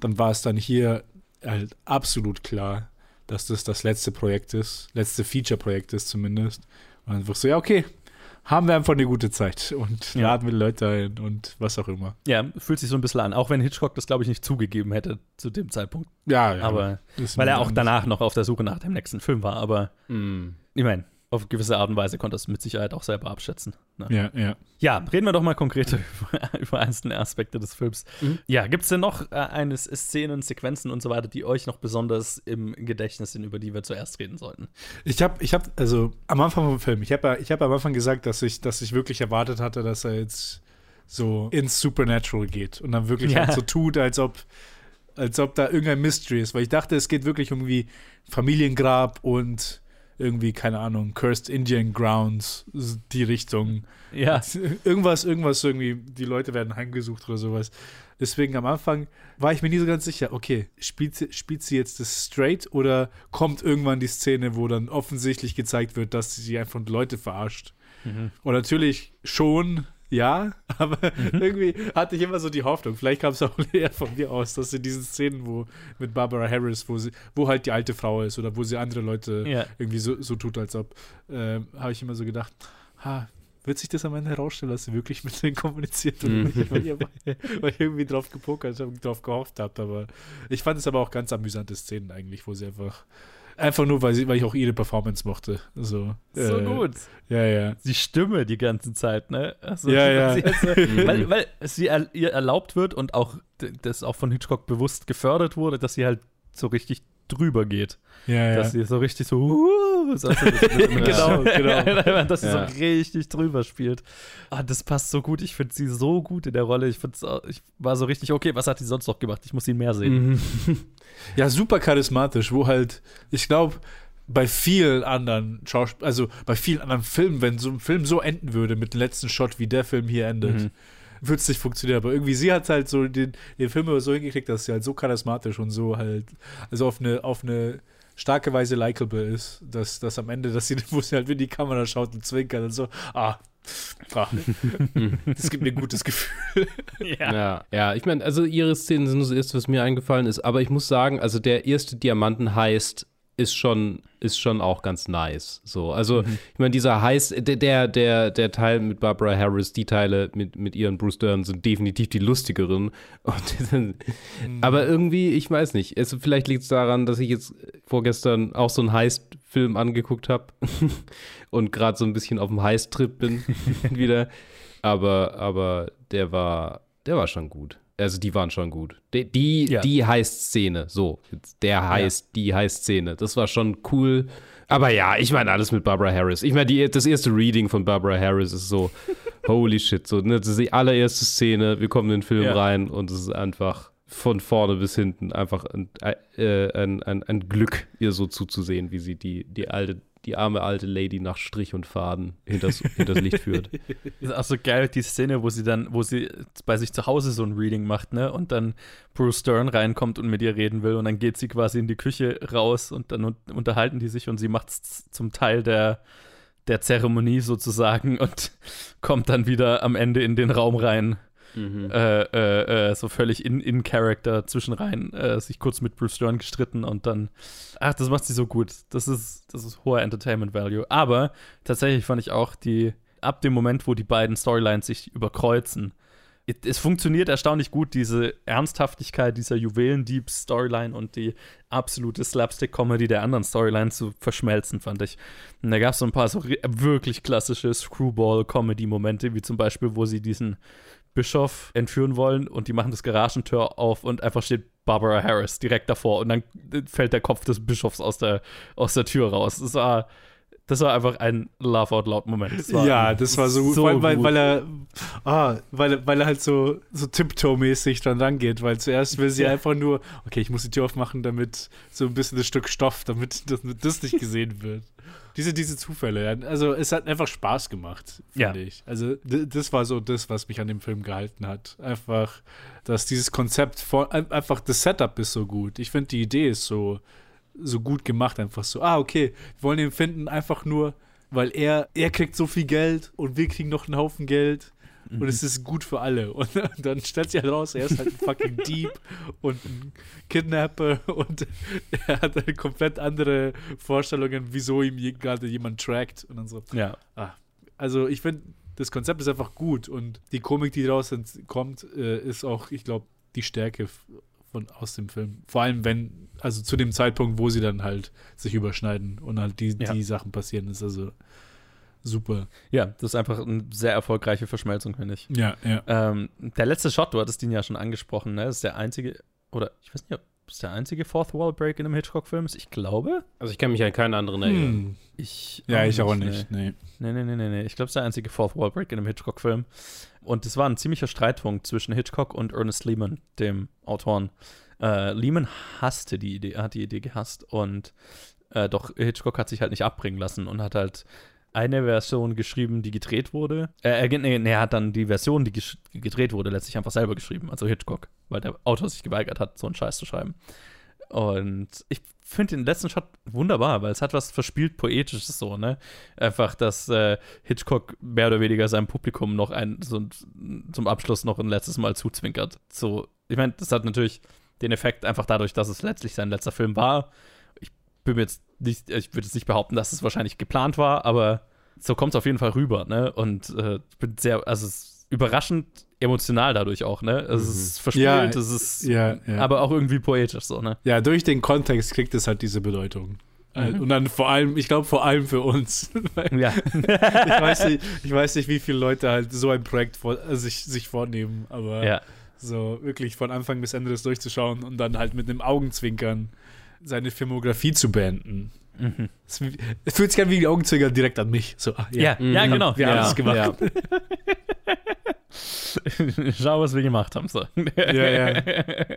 dann war es dann hier halt absolut klar, dass das das letzte Projekt ist, letzte Feature-Projekt ist zumindest. Und einfach so, ja, okay, haben wir einfach eine gute Zeit und Ja. laden wir Leute ein und was auch immer. Ja, fühlt sich so ein bisschen an, auch wenn Hitchcock das, glaube ich, nicht zugegeben hätte zu dem Zeitpunkt. Ja, ja. aber weil er auch danach noch auf der Suche nach dem nächsten Film war. Aber Mm. ich meine, auf gewisse Art und Weise konnte es mit Sicherheit auch selber abschätzen. Ne? Ja, ja. Ja, reden wir doch mal konkreter über, [laughs] über einzelne Aspekte des Films. Mhm. Ja, gibt es denn noch äh, eine Szenen, Sequenzen und so weiter, die euch noch besonders im Gedächtnis sind, über die wir zuerst reden sollten? Ich habe, ich habe, also am Anfang vom Film, ich habe, ich habe am Anfang gesagt, dass ich, dass ich wirklich erwartet hatte, dass er jetzt so ins Supernatural geht und dann wirklich Ja. halt so tut, als ob, als ob da irgendein Mystery ist, weil ich dachte, es geht wirklich irgendwie Familiengrab und irgendwie keine Ahnung Cursed Indian Grounds die Richtung Ja, [laughs] irgendwas, irgendwas irgendwie, die Leute werden heimgesucht oder sowas. Deswegen am Anfang war ich mir nie so ganz sicher, okay, spielt, sie- spielt sie jetzt das straight oder kommt irgendwann die Szene, wo dann offensichtlich gezeigt wird, dass sie einfach Leute verarscht? Mhm. Und natürlich schon, ja, [laughs] aber irgendwie hatte ich immer so die Hoffnung, vielleicht kam es auch [laughs] eher von mir aus, dass in diesen Szenen, wo mit Barbara Harris, wo sie, wo halt die alte Frau ist oder wo sie andere Leute ja. irgendwie so, so tut, als ob, ähm, habe ich immer so gedacht, ha, wird sich das am Ende herausstellen, dass sie wirklich mit denen kommuniziert oder Mhm. nicht, weil ich, weil ich irgendwie drauf gepokert habe, drauf gehofft habe, aber ich fand es aber auch ganz amüsante Szenen eigentlich, wo sie einfach, einfach nur, weil, sie, weil ich auch ihre Performance mochte, so. So äh, gut. Ja, ja. Die Stimme die ganze Zeit, ne? Also, Ja, [laughs] ja. Sie, also, [laughs] weil, weil sie er, ihr erlaubt wird und auch das auch von Hitchcock bewusst gefördert wurde, dass sie halt so richtig drüber geht. Ja, ja. Dass sie so richtig so, uh, [laughs] [laughs] so also das- Genau, genau. dass sie Ja. so richtig drüber spielt. Ah, das passt so gut. Ich finde sie so gut in der Rolle. Ich, ich war so richtig, okay, was hat die sonst noch gemacht? Ich muss ihn mehr sehen. Mhm. [laughs] Ja, super charismatisch, wo halt, ich glaube, bei vielen anderen Schauspielern, also bei vielen anderen Filmen, wenn so ein Film so enden würde mit dem letzten Shot, wie der Film hier endet, Mhm. Würde es nicht funktionieren. Aber irgendwie, sie hat halt so den, den Film so hingekriegt, dass sie halt so charismatisch und so halt, also auf eine, auf eine starke Weise likable ist, dass, dass am Ende, dass sie, [laughs] wo sie halt in die Kamera schaut und zwinkert und so, ah, ah [laughs] das gibt mir ein gutes Gefühl. [laughs] Ja. Ja, ja, ich meine, also ihre Szenen sind das erste, was mir eingefallen ist, aber ich muss sagen, also der erste Diamanten heißt ist schon ist schon auch ganz nice. So, also ich meine, dieser heiß der der der Teil mit Barbara Harris, die Teile mit mit ihren Bruce Dern sind definitiv die lustigeren. [laughs] Sind, aber irgendwie, ich weiß nicht. Es, vielleicht liegt es daran, dass ich jetzt vorgestern auch so einen Heist-Film angeguckt habe [laughs] und gerade so ein bisschen auf dem Heist-Trip bin [laughs] wieder. Aber, aber der war, der war schon gut. Also die waren schon gut. Die, die, Ja. die Heist-Szene, so. jetzt Der Heist, die Heist-Szene, das war schon cool. Aber ja, ich meine alles mit Barbara Harris. Ich meine, die- das erste Reading von Barbara Harris ist so, [laughs] holy shit, so, ne, das ist die allererste Szene, wir kommen in den Film Ja. rein und es ist einfach von vorne bis hinten einfach ein, äh, ein, ein, ein Glück, ihr so zuzusehen, wie sie die, die alte, die arme alte Lady nach Strich und Faden hinters, hinters Licht führt. [laughs] ist auch so geil, die Szene, wo sie dann, wo sie bei sich zu Hause so ein Reading macht, ne? Und dann Bruce Stern reinkommt und mit ihr reden will und dann geht sie quasi in die Küche raus und dann un unterhalten die sich und sie macht es zum Teil der, der Zeremonie sozusagen und [laughs] kommt dann wieder am Ende in den Raum rein, Mhm. äh, äh, äh, so völlig in, in Character zwischenrein, äh, sich kurz mit Bruce Stern gestritten und dann, ach, das macht sie so gut. Das ist, das ist hoher Entertainment Value. Aber tatsächlich fand ich auch die, ab dem Moment, wo die beiden Storylines sich überkreuzen, es funktioniert erstaunlich gut, diese Ernsthaftigkeit dieser Juwelendieb-Storyline und die absolute Slapstick-Comedy der anderen Storyline zu verschmelzen, fand ich. Und da gab es so ein paar so wirklich klassische Screwball-Comedy-Momente, wie zum Beispiel, wo sie diesen Bischof entführen wollen und die machen das Garagentür auf und einfach steht Barbara Harris direkt davor und dann fällt der Kopf des Bischofs aus der, aus der Tür raus. Das war, das war einfach ein Laugh out loud Moment. Das war ja, das war so gut, so allem, weil, gut. weil er, ah, weil, weil er halt so, so Tiptoe-mäßig dran rangeht, weil zuerst will sie Ja. einfach nur, okay, ich muss die Tür aufmachen, damit so ein bisschen das Stück Stoff, damit das, damit das nicht gesehen wird. Diese, diese Zufälle. Also es hat einfach Spaß gemacht, finde Ja. ich. Also das war so das, was mich an dem Film gehalten hat. Einfach, dass dieses Konzept von, ein- einfach das Setup ist so gut. Ich finde die Idee ist so, so gut gemacht. Einfach so, ah, okay, wir wollen ihn finden, einfach nur, weil er, er kriegt so viel Geld und wir kriegen noch einen Haufen Geld. Und es ist gut für alle. Und [laughs] dann stellt sich halt raus, er ist halt ein fucking Dieb und ein Kidnapper und [laughs] er hat halt komplett andere Vorstellungen, wieso ihm gerade jemand trackt. Und dann so, Ja. ah. Also ich finde, das Konzept ist einfach gut und die Komik, die daraus kommt, äh, ist auch, ich glaube, die Stärke von, aus dem Film. Vor allem, wenn, also zu dem Zeitpunkt, wo sie dann halt sich überschneiden und halt die, Ja. die Sachen passieren, ist also super. Ja, das ist einfach eine sehr erfolgreiche Verschmelzung, finde ich. Ja, ja. Ähm, der letzte Shot, du hattest ihn ja schon angesprochen, ne? Das ist der einzige, oder ich weiß nicht, ob es der einzige Fourth Wall Break in einem Hitchcock-Film ist. Ich glaube. Also ich kann mich an keinen anderen erinnern. Hm. Ich Ja, ich auch nicht. Nee. Nee, nee, nee, nee, nee. Ich glaube, es ist der einzige Fourth Wall Break in einem Hitchcock-Film. Und es war ein ziemlicher Streitpunkt zwischen Hitchcock und Ernest Lehman, dem Autoren. Äh, Lehman hasste die Idee, hat die Idee gehasst und äh, doch Hitchcock hat sich halt nicht abbringen lassen und hat halt eine Version geschrieben, die gedreht wurde. Äh, nee, nee, er hat dann die Version, die gedreht wurde, letztlich einfach selber geschrieben, also Hitchcock, weil der Autor sich geweigert hat, so einen Scheiß zu schreiben. Und ich finde den letzten Shot wunderbar, weil es hat was verspielt Poetisches so, ne? Einfach, dass äh, Hitchcock mehr oder weniger seinem Publikum noch ein, so, zum Abschluss noch ein letztes Mal zuzwinkert. So, ich meine, das hat natürlich den Effekt einfach dadurch, dass es letztlich sein letzter Film war. Ich bin mir jetzt nicht, ich würde jetzt nicht behaupten, dass es wahrscheinlich geplant war, aber so kommt es auf jeden Fall rüber, ne? Und äh, ich bin sehr, also es ist überraschend emotional dadurch auch, ne? Es ist verspielt, Ja, es ist Ja, ja. aber auch irgendwie poetisch so, ne? ja, durch den Kontext kriegt es halt diese Bedeutung. Äh, Mhm. Und dann vor allem, ich glaube vor allem für uns. [laughs] Ja. [laughs] ich, weiß nicht, ich weiß nicht, wie viele Leute halt so ein Projekt vor, äh, sich, sich vornehmen, aber ja. so wirklich von Anfang bis Ende das durchzuschauen und dann halt mit einem Augenzwinkern seine Filmografie zu beenden. Mhm. Es, fühlt sich an wie die Augenzwinkern direkt an mich. So, ah, Ja, ja, Mhm. genau. Wir haben ja. es gemacht. Ja. [laughs] Schau, was wir gemacht haben. So. Ja, ja. [laughs]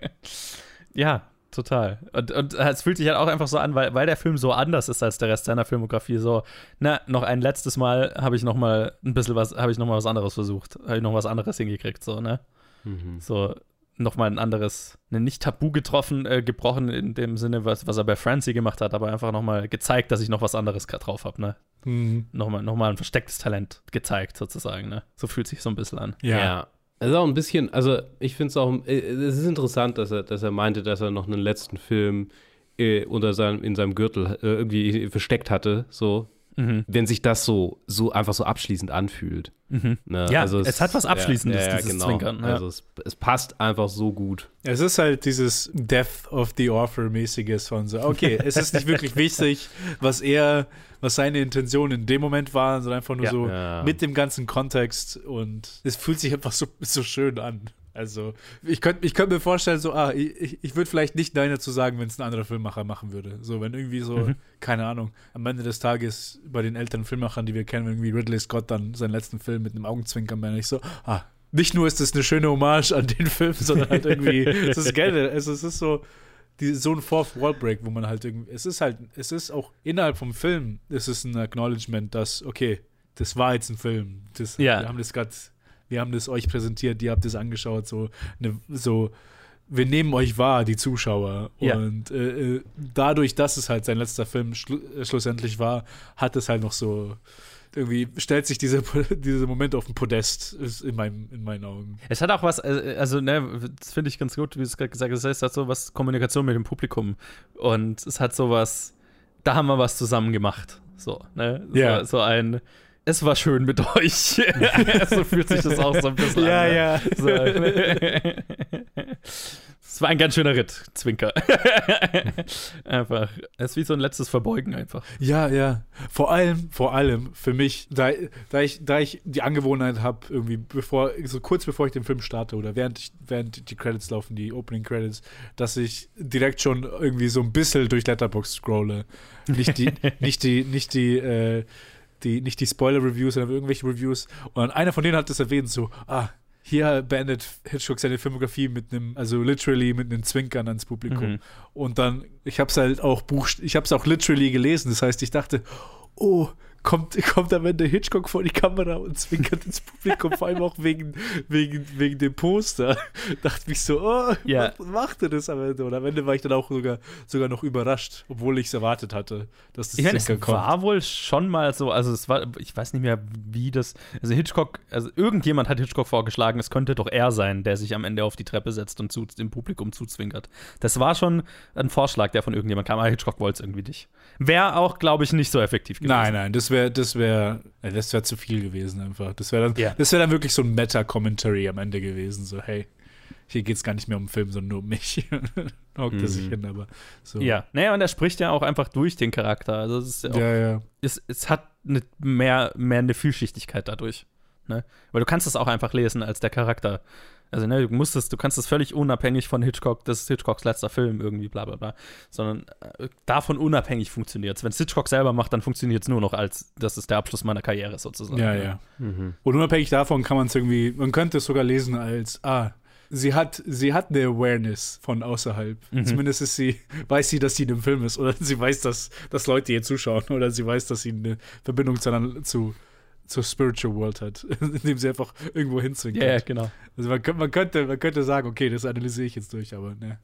ja, total. Und, und es fühlt sich halt auch einfach so an, weil, weil der Film so anders ist als der Rest seiner Filmografie. So, na, noch ein letztes Mal habe ich noch mal ein bisschen was, habe ich noch mal was anderes versucht. Habe ich noch was anderes hingekriegt, so, ne? Mhm. So, noch mal ein anderes, ne, nicht Tabu getroffen, äh, gebrochen in dem Sinne, was, was er bei Francie gemacht hat, aber einfach noch mal gezeigt, dass ich noch was anderes drauf habe, ne? Mhm. Nochmal, noch mal ein verstecktes Talent gezeigt, sozusagen, ne? So fühlt sich so ein bisschen an. Ja. Ja. Es ist auch ein bisschen, also ich finde es auch, äh, es ist interessant, dass er, dass er meinte, dass er noch einen letzten Film äh, unter seinem, in seinem Gürtel äh, irgendwie versteckt hatte, so. Mhm. Wenn sich das so, so einfach so abschließend anfühlt. Mhm. Ne? Ja, es hat was Abschließendes, ja, ja, dieses genau. Zwinkern, ja. Also es, es passt einfach so gut. Es ist halt dieses Death of the Author-mäßiges von so, okay, es ist nicht wirklich [laughs] wichtig, was er, was seine Intention in dem Moment war, sondern einfach nur Ja. so Ja. mit dem ganzen Kontext und es fühlt sich einfach so, so schön an. Also, ich könnte ich könnt mir vorstellen, so, ah, ich, ich- würde vielleicht nicht Nein dazu sagen, wenn es ein anderer Filmmacher machen würde. So, wenn irgendwie so, Mhm. keine Ahnung, am Ende des Tages bei den älteren Filmmachern, die wir kennen, irgendwie Ridley Scott dann seinen letzten Film mit einem Augenzwinkern, meine ich so, ah, nicht nur ist es eine schöne Hommage an den Film, sondern halt irgendwie, es ist es ist, es ist so, die, so ein Fourth Wall Break, wo man halt irgendwie, es ist halt, es ist auch innerhalb vom Film, es ist ein Acknowledgement, dass, okay, das war jetzt ein Film. Das, Ja. Wir haben das gerade, wir haben das euch präsentiert, ihr habt das angeschaut, so, ne, so, wir nehmen euch wahr, die Zuschauer. Ja. Und äh, äh, dadurch, dass es halt sein letzter Film schlu äh, schlussendlich war, hat es halt noch so, irgendwie stellt sich dieser, [laughs] dieser Moment auf den Podest, in, meinem, in meinen Augen. Es hat auch was, äh, also, ne, das finde ich ganz gut, wie du es gerade gesagt hast, es hat so was Kommunikation mit dem Publikum. Und es hat so was, da haben wir was zusammen gemat. So, ne? So, Ja. so ein, es war schön mit euch. [laughs] so fühlt sich das auch so ein bisschen an. ne? ja. So. [laughs] Es war ein ganz schöner Ritt, Zwinker. [laughs] einfach. Es ist wie so ein letztes Verbeugen einfach. Ja, ja. Vor allem, vor allem für mich, da, da, ich, da ich die Angewohnheit habe, irgendwie bevor, so kurz bevor ich den Film starte oder während, ich, während die Credits laufen, die Opening Credits, dass ich direkt schon irgendwie so ein bisschen durch Letterboxd scrolle. Nicht die, nicht die, nicht die, äh, die, nicht die Spoiler-Reviews, sondern irgendwelche Reviews. Und einer von denen hat das erwähnt, so, ah, hier beendet Hitchcock seine Filmografie mit einem, also literally mit einem Zwinkern ans Publikum. Mhm. Und dann, ich habe es halt auch buch, ich habe es auch literally gelesen. Das heißt, ich dachte, oh, kommt, kommt am Ende Hitchcock vor die Kamera und zwinkert ins Publikum, vor allem auch wegen, wegen, wegen dem Poster. [laughs] Dachte mich so, oh, Ja. was macht er das am Ende? Und am Ende war ich dann auch sogar, sogar noch überrascht, obwohl ich es erwartet hatte, dass das Ich meine, es kommt. war wohl schon mal so, also es war, ich weiß nicht mehr, wie das, also Hitchcock, also irgendjemand hat Hitchcock vorgeschlagen, es könnte doch er sein, der sich am Ende auf die Treppe setzt und zu, dem Publikum zuzwinkert. Das war schon ein Vorschlag, der von irgendjemand kam, aber Hitchcock wollte es irgendwie nicht. Wäre auch, glaube ich, nicht so effektiv gewesen. Nein, nein, das wäre das wäre das wäre zu viel gewesen einfach. Das wäre dann Ja. das wäre dann wirklich so ein Meta Commentary am Ende gewesen, so hey, hier geht es gar nicht mehr um den Film, sondern nur um mich. [laughs] Hockt er sich hin, aber so. Ja, naja, und er spricht ja auch einfach durch den Charakter. Also es, ist ja auch, Ja, ja. es, es hat eine, mehr, mehr eine Vielschichtigkeit dadurch. Ne? Weil du kannst es auch einfach lesen als der Charakter. Also, ne, du musst es, du kannst es völlig unabhängig von Hitchcock, das ist Hitchcocks letzter Film, irgendwie, bla bla bla. Sondern äh, davon unabhängig funktioniert es. Wenn es Hitchcock selber macht, dann funktioniert es nur noch als, das ist der Abschluss meiner Karriere sozusagen. Ja, ja. Mhm. Und unabhängig davon kann man es irgendwie, man könnte es sogar lesen als, ah, sie hat, sie hat eine Awareness von außerhalb. Mhm. Zumindest ist sie, weiß sie, dass sie in dem Film ist. Oder sie weiß, dass, dass Leute ihr zuschauen. Oder sie weiß, dass sie eine Verbindung zu, einer- zu, zur Spiritual World hat, [laughs] indem sie einfach irgendwo hinzwingt. Ja, ja, genau. Also man, könnte- man, könnte, man könnte sagen, okay, das analysiere ich jetzt durch, aber ne.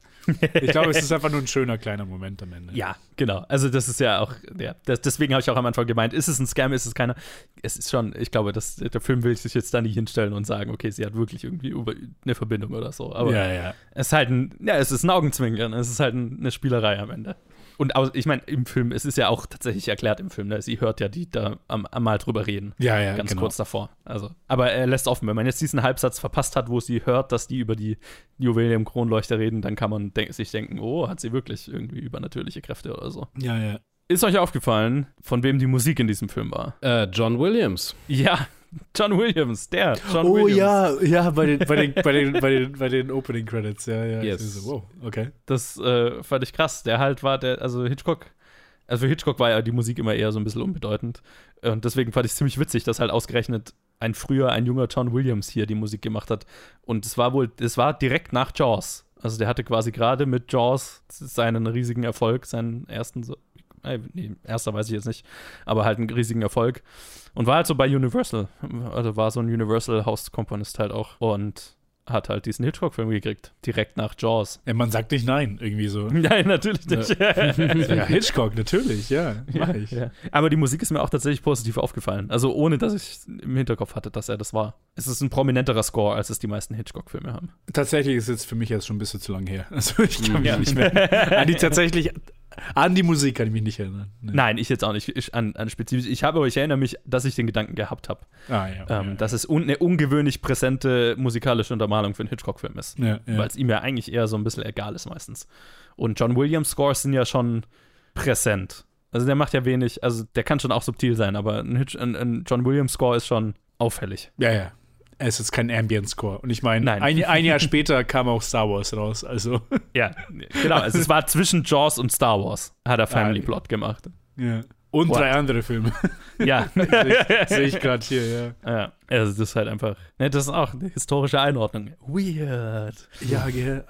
Ich glaube, es ist einfach nur ein schöner kleiner Moment am Ende. Ja, genau. Also das ist ja auch, ja, das, deswegen habe ich auch am Anfang gemeint, ist es ein Scam, ist es keiner? Es ist schon, ich glaube, das, der Film will sich jetzt da nicht hinstellen und sagen, okay, sie hat wirklich irgendwie eine Verbindung oder so. Aber ja, ja. es ist halt ein, ja, es ist ein Augenzwinkern, es ist halt ein, eine Spielerei am Ende. Und au- ich meine, im Film, es ist ja auch tatsächlich erklärt im Film, ne? sie hört ja die da am, am mal drüber reden. Ja, ja, Ganz genau. kurz davor. Also, aber er lässt offen, wenn man jetzt diesen Halbsatz verpasst hat, wo sie hört, dass die über die Juwelen im Kronleuchter reden, dann kann man denk sich denken, oh, hat sie wirklich irgendwie übernatürliche Kräfte oder so. Ja, ja. Ist euch aufgefallen, von wem die Musik in diesem Film war? Äh, John Williams. Ja, John Williams, der. John Oh Williams. ja, ja, bei den, bei den, [laughs] bei den, bei den, bei den Opening Credits, ja, ja. Yes. So, wow, okay. Das äh, fand ich krass. Der halt war der, also Hitchcock, also für Hitchcock war ja die Musik immer eher so ein bisschen unbedeutend. Und deswegen fand ich es ziemlich witzig, dass halt ausgerechnet ein früher, ein junger John Williams hier die Musik gemacht hat. Und es war wohl, es war direkt nach Jaws. Also der hatte quasi gerade mit Jaws seinen riesigen Erfolg, seinen ersten, äh, nee, erster weiß ich jetzt nicht, aber halt einen riesigen Erfolg. Und war halt so bei Universal. Also war so ein Universal-House-Komponist halt auch. Und hat halt diesen Hitchcock-Film gekriegt. Direkt nach Jaws. Ja, man sagt nicht nein, irgendwie so. [laughs] Nein, natürlich nicht. [laughs] ja, Hitchcock, natürlich, ja, mach ich. Ja. Aber die Musik ist mir auch tatsächlich positiv aufgefallen. Also ohne, dass ich im Hinterkopf hatte, dass er das war. Es ist ein prominenterer Score, als es die meisten Hitchcock-Filme haben. Tatsächlich ist jetzt für mich jetzt schon ein bisschen zu lang her. [laughs] Also ich kann mich Ja. nicht mehr an die tatsächlich, an die Musik kann ich mich nicht erinnern. Nee. Nein, ich jetzt auch nicht ich, an, an spezifisch. Ich habe, aber ich erinnere mich, dass ich den Gedanken gehabt habe, Ah, ja. ähm, ja. dass es un eine ungewöhnlich präsente musikalische Untermalung für einen Hitchcock-Film ist. ja, ja. Weil es ihm ja eigentlich eher so ein bisschen egal ist meistens. Und John Williams Scores sind ja schon präsent. Also der macht ja wenig, also der kann schon auch subtil sein, aber ein, Hitch, ein, ein John Williams Score ist schon auffällig. ja, ja. Es ist kein Ambient-Score. Und ich meine, ein, ein Jahr [laughs] später kam auch Star Wars raus. Also, Ja, genau. Also es war [laughs] zwischen Jaws und Star Wars, hat er Family Ah, Plot gemacht. ja. Und What? drei andere Filme. [laughs] Ja. Sehe ich gerade hier, ja. ja. Also das ist halt einfach, ne, das ist auch eine historische Einordnung. Weird. Ja, gell.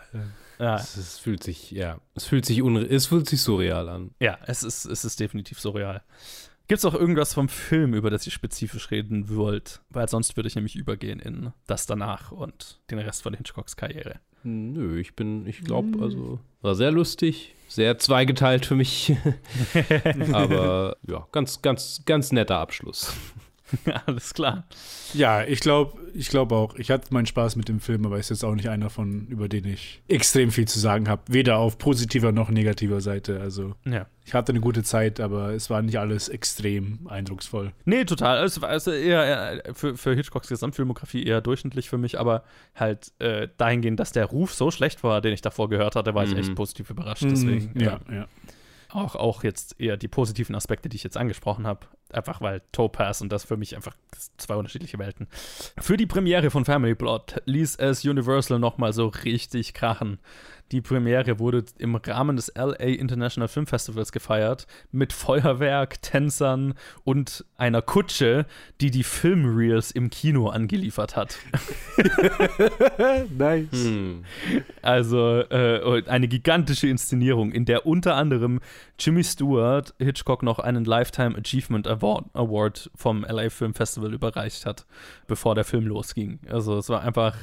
Ja, Es, es fühlt sich, ja, es fühlt sich, unre es fühlt sich surreal an. ja es, ist, es ist definitiv surreal. Gibt es auch irgendwas vom Film, über das ihr spezifisch reden wollt? Weil sonst würde ich nämlich übergehen in das danach und den Rest von Hitchcocks Karriere. Nö, ich bin, ich glaube, also war sehr lustig, sehr zweigeteilt für mich. [laughs] Aber ja, ganz, ganz, ganz netter Abschluss. [laughs] Alles klar. Ja, ich glaube ich glaub auch. Ich hatte meinen Spaß mit dem Film, aber ist jetzt auch nicht einer von, über den ich extrem viel zu sagen habe. Weder auf positiver noch negativer Seite. Also, Ja. ich hatte eine gute Zeit, aber es war nicht alles extrem eindrucksvoll. Nee, total. Es war also eher, eher für, für Hitchcocks Gesamtfilmografie eher durchschnittlich für mich, aber halt äh, dahingehend, dass der Ruf so schlecht war, den ich davor gehört hatte, war ich Mhm. echt positiv überrascht. Deswegen Mhm, ja, ja. Auch, auch jetzt eher die positiven Aspekte, die ich jetzt angesprochen habe. Einfach weil Topaz und das für mich einfach zwei unterschiedliche Welten. Für die Premiere von Family Plot ließ es Universal nochmal so richtig krachen. Die Premiere wurde im Rahmen des LA International Film Festivals gefeiert mit Feuerwerk, Tänzern und einer Kutsche, die die Filmreels im Kino angeliefert hat. [laughs] nice. Hm. Also äh, eine gigantische Inszenierung, in der unter anderem Jimmy Stewart Hitchcock noch einen Lifetime Achievement Award, Award vom LA Film Festival überreicht hat, bevor der Film losging. Also es war einfach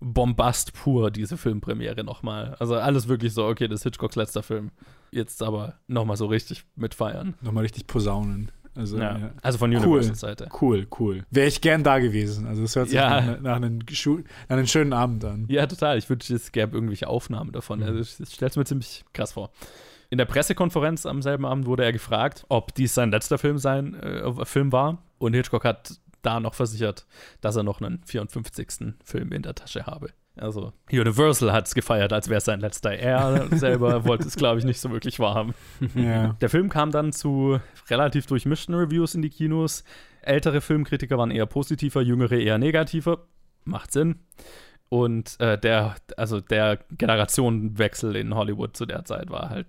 Bombast pur, diese Filmpremiere nochmal. Also alles wirklich so, okay, das ist Hitchcocks letzter Film. Jetzt aber nochmal so richtig mitfeiern. Nochmal richtig posaunen. Also, Ja. ja. Also von. Universal-Seite. Cool, cool. Wäre ich gern da gewesen. Also es hört sich Ja. nach, nach, einem nach einem schönen Abend an. Ja, total. Ich wünschte, es gäbe irgendwelche Aufnahmen davon. Mhm. Also ich, ich stelle es mir ziemlich krass vor. In der Pressekonferenz am selben Abend wurde er gefragt, ob dies sein letzter Film sein äh, Film war. Und Hitchcock hat da noch versichert, dass er noch einen 54. Film in der Tasche habe. Also Universal hat es gefeiert, als wäre es sein letzter. Er selber [laughs] wollte es, glaube ich, nicht so wirklich wahrhaben. Ja. Der Film kam dann zu relativ durchmischten Reviews in die Kinos. Ältere Filmkritiker waren eher positiver, jüngere eher negativer. Macht Sinn. Und äh, der, also der Generationenwechsel in Hollywood zu der Zeit war halt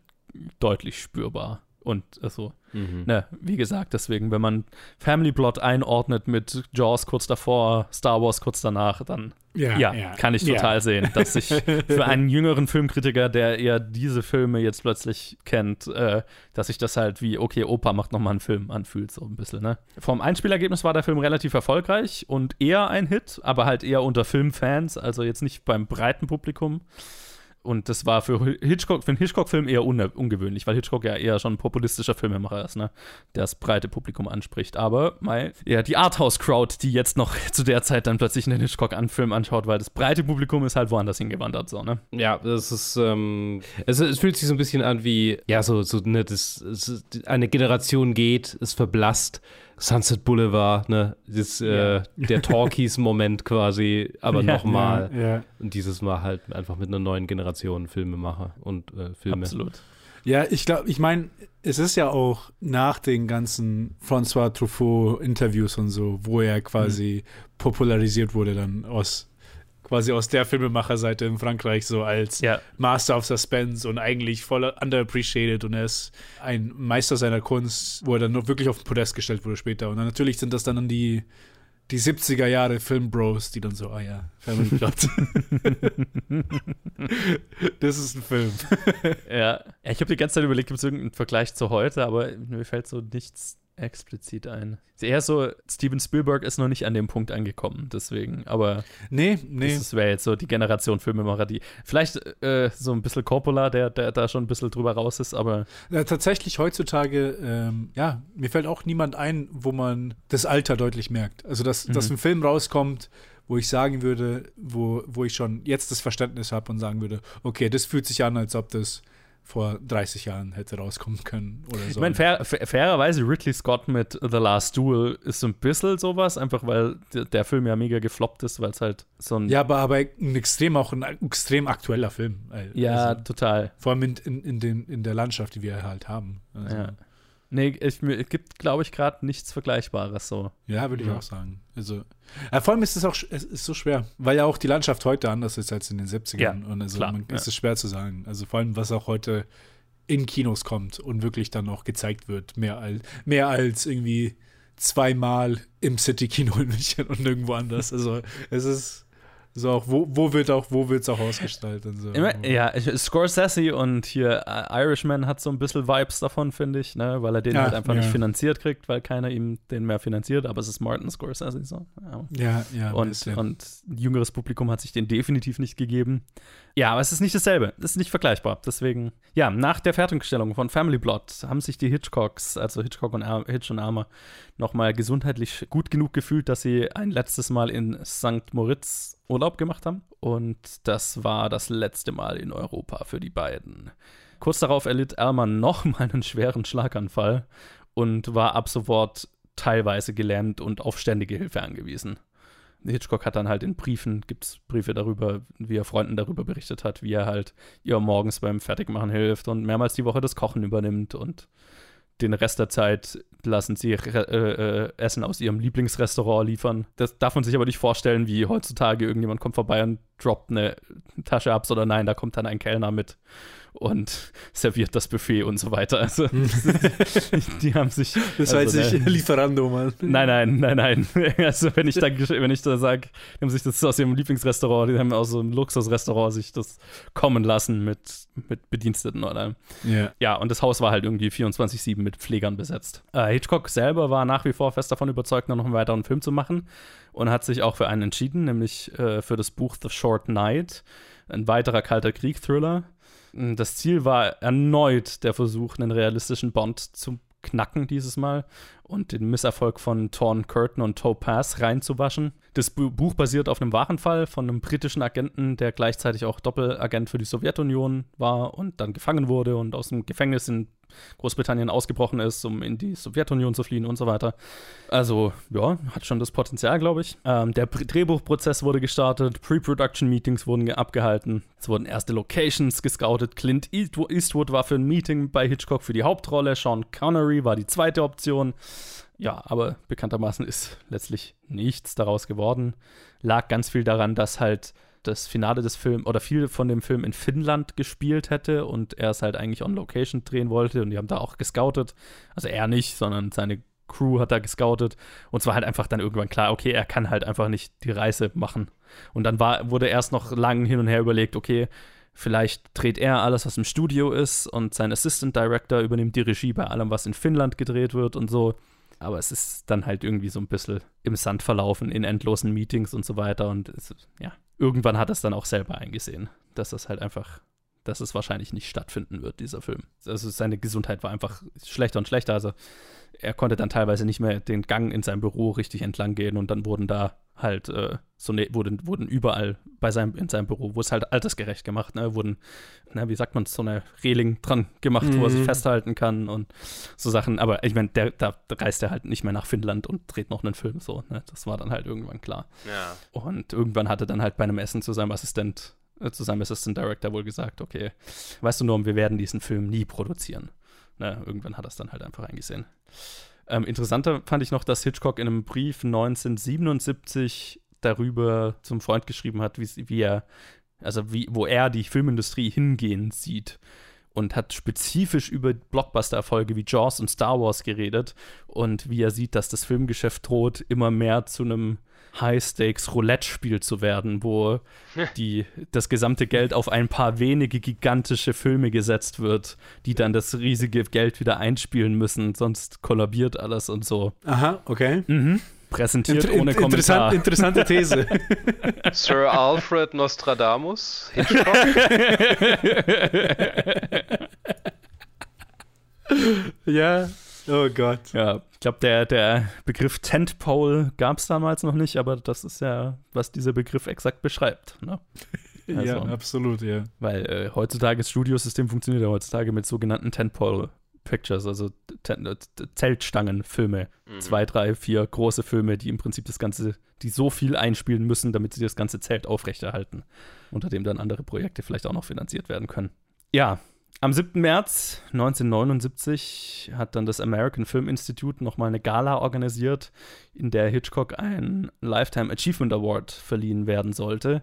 deutlich spürbar. Und also, Mhm. ne, wie gesagt, deswegen, wenn man Family Plot einordnet mit Jaws kurz davor, Star Wars kurz danach, dann ja, kann ich total sehen, dass sich [laughs] für einen jüngeren Filmkritiker, der eher diese Filme jetzt plötzlich kennt, äh, dass sich das halt wie, okay, Opa macht nochmal einen Film anfühlt, so ein bisschen, ne? Vom Einspielergebnis war der Film relativ erfolgreich und eher ein Hit, aber halt eher unter Filmfans, also jetzt nicht beim breiten Publikum. Und das war für Hitchcock, für einen Hitchcock-Film eher un ungewöhnlich, weil Hitchcock ja eher schon ein populistischer Filmemacher ist, ne? Der das breite Publikum anspricht. Aber mei, ja, die Arthouse-Crowd, die jetzt noch [laughs] zu der Zeit dann plötzlich einen Hitchcock-Film anschaut, weil das breite Publikum ist halt woanders hingewandert, so, ne? Ja, das ist, ähm, es, es fühlt sich so ein bisschen an wie, ja, so, so ne, das, es, eine Generation geht, es verblasst. Sunset Boulevard, ne, das, äh, der [laughs] Talkies-Moment quasi, aber Ja. nochmal. Ja. Und dieses Mal halt einfach mit einer neuen Generation Filmemacher und äh, Filme. Absolut. Ja, ich glaube, ich meine, es ist ja auch nach den ganzen François Truffaut-Interviews und so, wo er quasi popularisiert wurde, dann aus quasi aus der Filmemacherseite in Frankreich so als Ja. Master of Suspense und eigentlich voll underappreciated und er ist ein Meister seiner Kunst, wo er dann wirklich auf den Podest gestellt wurde später. Und dann natürlich sind das dann die, die 70er Jahre Filmbros, die dann so, ah ja, Family [laughs] Plot. das ist ein Film. Ja. ja ich habe die ganze Zeit überlegt, gibt es irgendeinen Vergleich zu heute, aber mir fällt so nichts explizit ein. Ist eher so, Steven Spielberg ist noch nicht an dem Punkt angekommen, deswegen, aber Nee, nee. das wäre jetzt so die Generation Filmemacher, die vielleicht äh, so ein bisschen Coppola, der, der da schon ein bisschen drüber raus ist, aber Ja, tatsächlich heutzutage, ähm, ja, mir fällt auch niemand ein, wo man das Alter deutlich merkt. Also, dass, dass Mhm. ein Film rauskommt, wo ich sagen würde, wo, wo ich schon jetzt das Verständnis habe und sagen würde, okay, das fühlt sich an, als ob das vor 30 Jahren hätte rauskommen können oder so. Ich meine, fair, fair, fairerweise Ridley Scott mit The Last Duel ist so ein bisschen sowas, einfach weil der, der Film ja mega gefloppt ist, weil es halt so ein. ja, aber, aber ein extrem auch ein extrem aktueller Film. Also, ja, total. vor allem in, in, in, den, in der Landschaft, die wir halt haben. Also, Ja. Nee, ich, es gibt, glaube ich, gerade nichts Vergleichbares so. Ja, würde ich Ja. auch sagen. Also, äh, vor allem ist es auch es ist so schwer, weil ja auch die Landschaft heute anders ist als in den 70ern. Ja, und also klar, man, ja. ist es schwer zu sagen. Also vor allem, was auch heute in Kinos kommt und wirklich dann auch gezeigt wird. Mehr als, mehr als irgendwie zweimal im City-Kino in München und irgendwo anders. Also es ist so auch, wo, wo wird auch, wo wird es auch ausgestrahlt und so. Immer, ja, Scorsese und hier äh, Irishman hat so ein bisschen Vibes davon, finde ich, ne? weil er den Ja, halt einfach ja. nicht finanziert kriegt, weil keiner ihm den mehr finanziert, aber es ist Martin Scorsese so. Ja. Ja, ja. Und, und jüngeres Publikum hat sich den definitiv nicht gegeben. Ja, aber es ist nicht dasselbe. Es ist nicht vergleichbar. Deswegen, ja, nach der Fertigstellung von Family Plot haben sich die Hitchcocks, also Hitchcock und Ar Hitch und Armer, nochmal gesundheitlich gut genug gefühlt, dass sie ein letztes Mal in St. Moritz Urlaub gemacht haben. Und das war das letzte Mal in Europa für die beiden. Kurz darauf erlitt Erman [laughs] nochmal einen schweren Schlaganfall und war ab sofort teilweise gelähmt und auf ständige Hilfe angewiesen. Hitchcock hat dann halt in Briefen, gibt es Briefe darüber, wie er Freunden darüber berichtet hat, wie er halt ihr morgens beim Fertigmachen hilft und mehrmals die Woche das Kochen übernimmt und den Rest der Zeit lassen sie äh, äh, Essen aus ihrem Lieblingsrestaurant liefern. Das darf man sich aber nicht vorstellen, wie heutzutage irgendjemand kommt vorbei und droppt eine Tasche ab, sondern nein, da kommt dann ein Kellner mit und [laughs] serviert das Buffet und so weiter. Also [laughs] [laughs] die haben sich. Das war also, jetzt nicht ne, Lieferando, Mann. Nein, nein, nein, nein. Also wenn ich da, wenn ich da sage, die haben sich das aus ihrem Lieblingsrestaurant, die haben aus so einem Luxusrestaurant sich das kommen lassen mit, mit Bediensteten oder. Ja. Ja, und das Haus war halt irgendwie 24-7 mit Pflegern besetzt. Äh, Hitchcock selber war nach wie vor fest davon überzeugt, noch einen weiteren Film zu machen und hat sich auch für einen entschieden, nämlich äh, für das Buch The Short Night, ein weiterer kalter Krieg-Thriller. Das Ziel war erneut der Versuch, einen realistischen Bond zu knacken dieses Mal und den Misserfolg von Torn Curtain und Topaz reinzuwaschen. Das Bu Buch basiert auf einem wahren Fall von einem britischen Agenten, der gleichzeitig auch Doppelagent für die Sowjetunion war und dann gefangen wurde und aus dem Gefängnis in Großbritannien ausgebrochen ist, um in die Sowjetunion zu fliehen und so weiter. Also, ja, hat schon das Potenzial, glaube ich. Ähm, der Pr Drehbuchprozess wurde gestartet, Pre-Production-Meetings wurden abgehalten, es wurden erste Locations gescoutet. Clint Eastwood war für ein Meeting bei Hitchcock für die Hauptrolle, Sean Connery war die zweite Option. Ja, aber bekanntermaßen ist letztlich nichts daraus geworden. Lag ganz viel daran, dass halt das Finale des Films oder viel von dem Film in Finnland gespielt hätte und er es halt eigentlich on Location drehen wollte und die haben da auch gescoutet. Also er nicht, sondern seine Crew hat da gescoutet und es war halt einfach dann irgendwann klar, okay, er kann halt einfach nicht die Reise machen. Und dann war, wurde erst noch lang hin und her überlegt, okay, vielleicht dreht er alles, was im Studio ist und sein Assistant Director übernimmt die Regie bei allem, was in Finnland gedreht wird und so. Aber es ist dann halt irgendwie so ein bisschen im Sand verlaufen in endlosen Meetings und so weiter. Und es, ja, irgendwann hat es dann auch selber eingesehen, dass das halt einfach, dass es wahrscheinlich nicht stattfinden wird, dieser Film. Also seine Gesundheit war einfach schlechter und schlechter. Also er konnte dann teilweise nicht mehr den Gang in seinem Büro richtig entlang gehen und dann wurden da halt äh, so ne, wurden, wurden überall bei seinem, in seinem Büro, wo es halt altersgerecht gemacht, ne, wurden, na, wie sagt man, so eine Reling dran gemacht, mhm. wo er sich mhm. festhalten kann und so Sachen. Aber ich meine, da reist er halt nicht mehr nach Finnland und dreht noch einen Film so. Ne? Das war dann halt irgendwann klar. Ja. Und irgendwann hat er dann halt bei einem Essen zu seinem Assistent, äh, zu seinem Assistant Director wohl gesagt, okay, weißt du Norm, wir werden diesen Film nie produzieren. Ne? Irgendwann hat er es dann halt einfach eingesehen. Ähm, interessanter fand ich noch, dass Hitchcock in einem Brief 1977 darüber zum Freund geschrieben hat, wie, er, also wie, wo er die Filmindustrie hingehen sieht und hat spezifisch über Blockbuster-Erfolge wie Jaws und Star Wars geredet und wie er sieht, dass das Filmgeschäft droht, immer mehr zu einem High-Stakes-Roulette-Spiel zu werden, wo [laughs] die, das gesamte Geld auf ein paar wenige gigantische Filme gesetzt wird, die dann das riesige Geld wieder einspielen müssen, sonst kollabiert alles und so. Aha, okay. Mhm präsentiert Inter ohne Kommentar. Interessant, interessante These. [laughs] Sir Alfred Nostradamus, Hitchcock. [laughs] ja, oh Gott. Ja, ich glaube, der, der Begriff Tentpole gab es damals noch nicht, aber das ist ja, was dieser Begriff exakt beschreibt. Ne? [laughs] Also, ja, absolut, ja. Weil äh, heutzutage das Studiosystem funktioniert ja heutzutage mit sogenannten Tentpole Pictures, also äh, Zeltstangenfilme. Mhm. Zwei, drei, vier große Filme, die im Prinzip das Ganze, die so viel einspielen müssen, damit sie das ganze Zelt aufrechterhalten, unter dem dann andere Projekte vielleicht auch noch finanziert werden können. Ja, am 7. März 1979 hat dann das American Film Institute nochmal eine Gala organisiert, in der Hitchcock ein Lifetime Achievement Award verliehen werden sollte.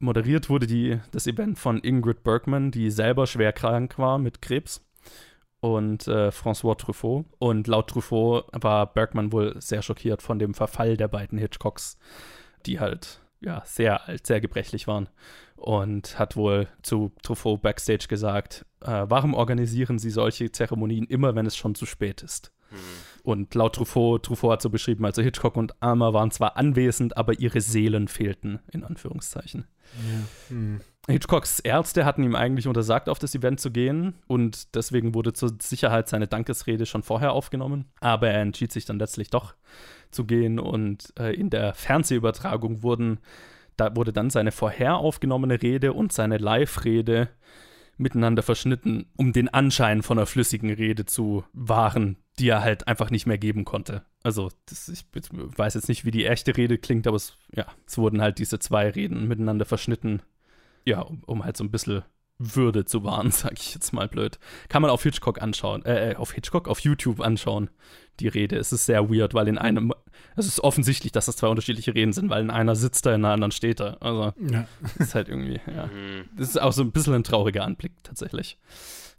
Moderiert wurde die, das Event von Ingrid Bergman, die selber schwer krank war mit Krebs und äh, François Truffaut. Und laut Truffaut war Bergman wohl sehr schockiert von dem Verfall der beiden Hitchcocks, die halt ja sehr alt, sehr gebrechlich waren. Und hat wohl zu Truffaut backstage gesagt, äh, warum organisieren Sie solche Zeremonien immer, wenn es schon zu spät ist? Hm. Und laut Truffaut, Truffaut hat so beschrieben, also Hitchcock und Armer waren zwar anwesend, aber ihre Seelen fehlten, in Anführungszeichen. Ja. Hm. Hitchcocks Ärzte hatten ihm eigentlich untersagt, auf das Event zu gehen und deswegen wurde zur Sicherheit seine Dankesrede schon vorher aufgenommen. Aber er entschied sich dann letztlich doch zu gehen und äh, in der Fernsehübertragung wurden, da wurde dann seine vorher aufgenommene Rede und seine Live-Rede miteinander verschnitten, um den Anschein von einer flüssigen Rede zu wahren, die er halt einfach nicht mehr geben konnte. Also, das, ich weiß jetzt nicht, wie die echte Rede klingt, aber es, ja, es wurden halt diese zwei Reden miteinander verschnitten ja, um, um, halt so ein bisschen Würde zu wahren, [laughs] sag ich jetzt mal blöd. Kann man auf Hitchcock anschauen, äh, äh, auf Hitchcock, auf YouTube anschauen, die Rede. Es ist sehr weird, weil in einem, Es ist offensichtlich, dass das zwei unterschiedliche Reden sind, weil in einer sitzt er, in der anderen steht er. Also, Ja. das [laughs] ist halt irgendwie, ja. Mhm. Das ist auch so ein bisschen ein trauriger Anblick, tatsächlich.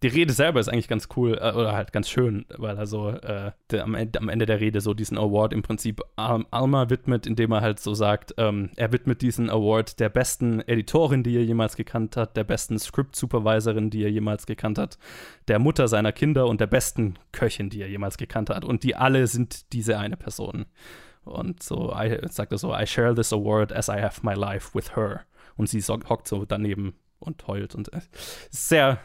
Die Rede selber ist eigentlich ganz cool, äh, oder halt ganz schön, weil er so äh, der, am, Ende, am Ende der Rede so diesen Award im Prinzip Al Alma widmet, indem er halt so sagt, ähm, er widmet diesen Award der besten Editorin, die er jemals gekannt hat, der besten Script-Supervisorin, die er jemals gekannt hat, der Mutter seiner Kinder und der besten Köchin, die er jemals gekannt hat. Und die alle sind diese eine Person. Und so I, sagt er so, I share this award as I have my life with her. Und sie so, hockt so daneben und heult und äh, sehr,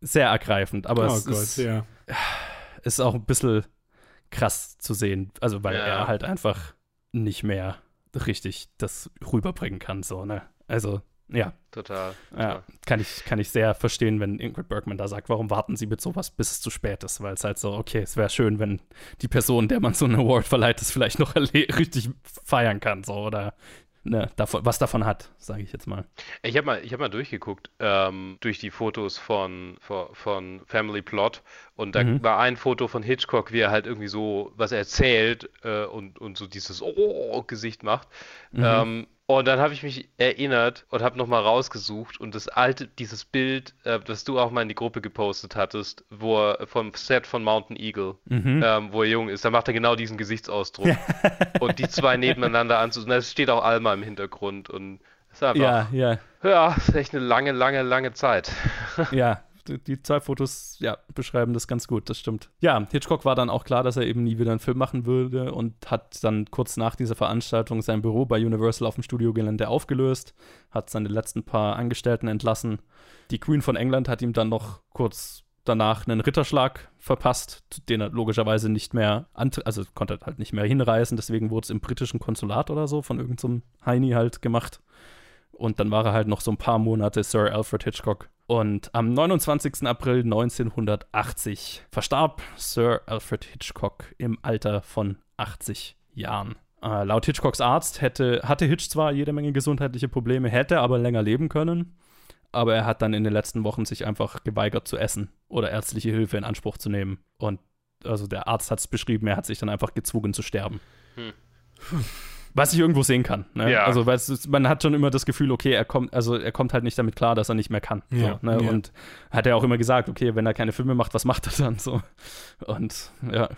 sehr ergreifend. Aber oh es Gott, ist, ja. ist auch ein bisschen krass zu sehen. Also weil Ja. er halt einfach nicht mehr richtig das rüberbringen kann. So, ne? Also, ja, Total. ja, kann ich, kann ich sehr verstehen, wenn Ingrid Bergman da sagt, warum warten Sie mit sowas, bis es zu spät ist, weil es halt so, okay, es wäre schön, wenn die Person, der man so einen Award verleiht, das vielleicht noch [laughs] richtig feiern kann, so, oder ne, davon, was davon hat, sage ich jetzt mal. Ich habe mal, ich hab mal durchgeguckt ähm, durch die Fotos von, von, von Family Plot und da Mhm. war ein Foto von Hitchcock, wie er halt irgendwie so was erzählt äh, und, und so dieses Oh-Gesicht macht. Mhm. Ähm, und dann habe ich mich erinnert und habe nochmal rausgesucht und das alte, dieses Bild, äh, das du auch mal in die Gruppe gepostet hattest, wo er vom Set von Mountain Eagle, Mhm. ähm, wo er jung ist, da macht er genau diesen Gesichtsausdruck. [laughs] und die zwei nebeneinander anzusehen, da steht auch Alma im Hintergrund und ist einfach, Ja, ja, ja, ist echt eine lange, lange, lange Zeit. ja. Die, zwei Fotos, ja, beschreiben das ganz gut, das stimmt. Ja, Hitchcock war dann auch klar, dass er eben nie wieder einen Film machen würde und hat dann kurz nach dieser Veranstaltung sein Büro bei Universal auf dem Studiogelände aufgelöst, hat seine letzten paar Angestellten entlassen. Die Queen von England hat ihm dann noch kurz danach einen Ritterschlag verpasst, den er logischerweise nicht mehr, also konnte halt nicht mehr hinreißen, deswegen wurde es im britischen Konsulat oder so von irgendeinem so Heini halt gemacht. Und dann war er halt noch so ein paar Monate Sir Alfred Hitchcock. Und am 29. April 1980 verstarb Sir Alfred Hitchcock im Alter von 80 Jahren. Äh, laut Hitchcocks Arzt hätte, hatte Hitch zwar jede Menge gesundheitliche Probleme, hätte aber länger leben können. Aber er hat dann in den letzten Wochen sich einfach geweigert zu essen oder ärztliche Hilfe in Anspruch zu nehmen. Und also der Arzt hat es beschrieben, er hat sich dann einfach gezwungen zu sterben. Hm. [laughs] Was ich irgendwo sehen kann. Ne? Ja. Also weil es ist, man hat schon immer das Gefühl, okay, er kommt, also er kommt halt nicht damit klar, dass er nicht mehr kann. Ja, so, ne? ja. Und hat er auch immer gesagt, okay, wenn er keine Filme macht, was macht er dann so? Und ja,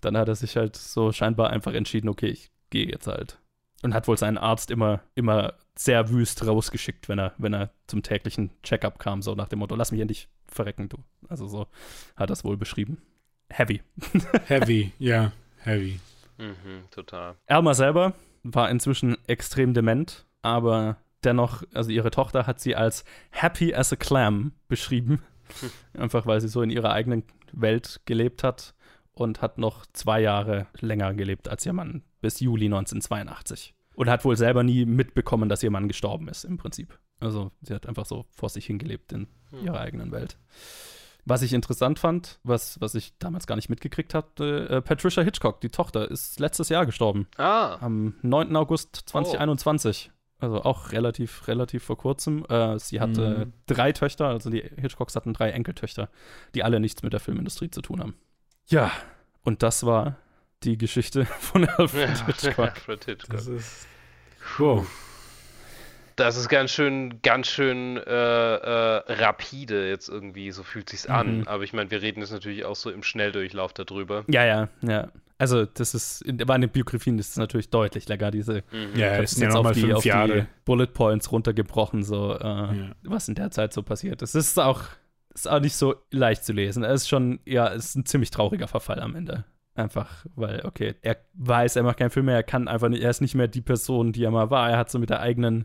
dann hat er sich halt so scheinbar einfach entschieden, okay, ich gehe jetzt halt. Und hat wohl seinen Arzt immer, immer sehr wüst rausgeschickt, wenn er, wenn er zum täglichen Checkup kam, so nach dem Motto, lass mich endlich verrecken, du. Also so hat er es wohl beschrieben. Heavy. Heavy, [laughs] ja, heavy. Mhm, total. Elma selber war inzwischen extrem dement, aber dennoch, also ihre Tochter hat sie als happy as a clam beschrieben. [laughs] Einfach weil sie so in ihrer eigenen Welt gelebt hat und hat noch zwei Jahre länger gelebt als ihr Mann, bis Juli 1982. Und hat wohl selber nie mitbekommen, dass ihr Mann gestorben ist, im Prinzip. Also sie hat einfach so vor sich hingelebt in ihrer eigenen Welt. Was ich interessant fand, was, was ich damals gar nicht mitgekriegt hatte, äh, Patricia Hitchcock, die Tochter, ist letztes Jahr gestorben. Ah, Am 9. August 2021. Also auch relativ, relativ vor kurzem. Äh, sie hatte Mhm. drei Töchter, also die Hitchcocks hatten drei Enkeltöchter, die alle nichts mit der Filmindustrie zu tun haben. Ja, und das war die Geschichte [laughs] von Alfred [laughs] Hitchcock. Alfred Hitchcock. Das ist. Wow. Das ist ganz schön, ganz schön äh, äh, rapide jetzt irgendwie, so fühlt sich's an. Mhm. Aber ich meine, wir reden jetzt natürlich auch so im Schnelldurchlauf darüber. Ja, ja, ja. Also, das ist, in, bei den Biografien ist es natürlich deutlich länger, diese Mhm. Ja, ja jetzt nochmal auf die, fünf auf die Jahre. Bullet Points runtergebrochen, so, äh, Ja. was in der Zeit so passiert ist. Es ist auch, ist auch nicht so leicht zu lesen. Es ist schon, ja, es ist ein ziemlich trauriger Verfall am Ende. Einfach, weil, okay, er weiß, er macht keinen Film mehr, er kann einfach nicht, er ist nicht mehr die Person, die er mal war. Er hat so mit der eigenen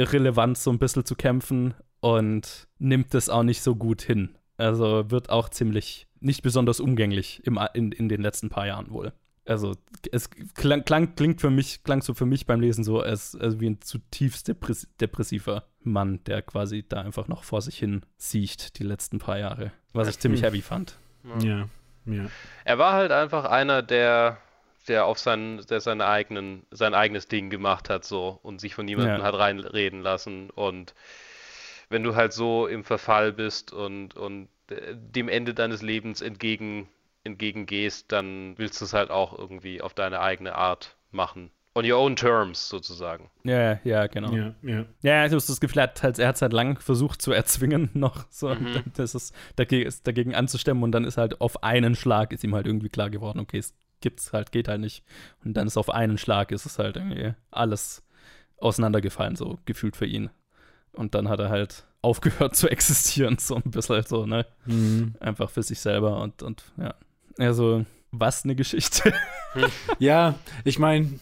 Irrelevanz so ein bisschen zu kämpfen und nimmt das auch nicht so gut hin. Also wird auch ziemlich nicht besonders umgänglich im, in, in den letzten paar Jahren wohl. Also es klang, klang, klingt für mich, klang so für mich beim Lesen so als, als wie ein zutiefst depress depressiver Mann, der quasi da einfach noch vor sich hin siecht die letzten paar Jahre. Was ich ziemlich [laughs] heavy fand. Ja, ja. Er war halt einfach einer, der, der auf sein, der seine eigenen, sein eigenes Ding gemacht hat so und sich von niemandem Ja. hat reinreden lassen. Und wenn du halt so im Verfall bist und, und äh, dem Ende deines Lebens entgegen, entgegengehst, dann willst du es halt auch irgendwie auf deine eigene Art machen. On your own terms, sozusagen. Ja, ja, genau. Ja, Ja, ja. ich habe das Gefühl, er hat halt, er hat es halt lang versucht zu erzwingen, [laughs] noch so, Mhm. das ist, dagegen, ist dagegen anzustemmen und dann ist halt auf einen Schlag ist ihm halt irgendwie klar geworden, okay, es gibt's halt, geht halt nicht. Und dann ist auf einen Schlag ist es halt irgendwie alles auseinandergefallen, so gefühlt für ihn. Und dann hat er halt [laughs] aufgehört zu existieren, so ein bisschen so, ne? Mhm. Einfach für sich selber und, und ja. Also, was eine Geschichte. [laughs] Ja, ich meine,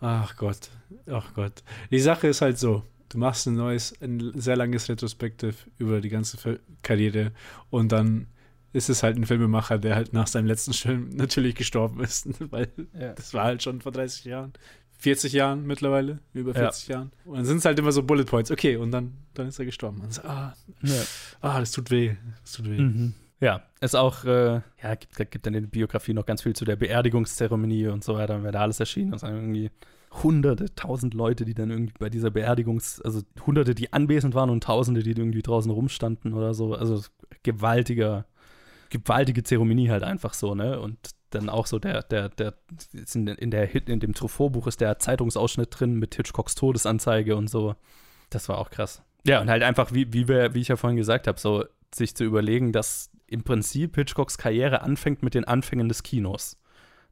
ach Gott, ach Gott. Die Sache ist halt so, du machst ein neues, ein sehr langes Retrospektive über die ganze Karriere und dann ist es halt ein Filmemacher, der halt nach seinem letzten Film [laughs] natürlich gestorben ist, [laughs] weil Ja. das war halt schon vor 30 Jahren. 40 Jahren mittlerweile, über Ja. 40 Jahren. Und dann sind es halt immer so Bullet Points. Okay, und dann, dann ist er gestorben. Und so, ah, Ja. ah, das tut weh. Das tut weh. Mhm. Ja, ist auch, äh, ja, gibt, gibt dann in der Biografie noch ganz viel zu der Beerdigungszeremonie und so weiter, dann wäre da alles erschienen. Das sind irgendwie hunderte, tausend Leute, die dann irgendwie bei dieser Beerdigungs-, also hunderte, die anwesend waren und tausende, die irgendwie draußen rumstanden oder so. Also gewaltiger, gewaltige Zeremonie halt einfach so, ne? Und dann auch so der, der, der, in, der Hit, in dem Truffaut-Buch ist der Zeitungsausschnitt drin mit Hitchcocks Todesanzeige und so. Das war auch krass. Ja, und halt einfach, wie, wie, wir, wie ich ja vorhin gesagt habe, so sich zu überlegen, dass im Prinzip Hitchcocks Karriere anfängt mit den Anfängen des Kinos.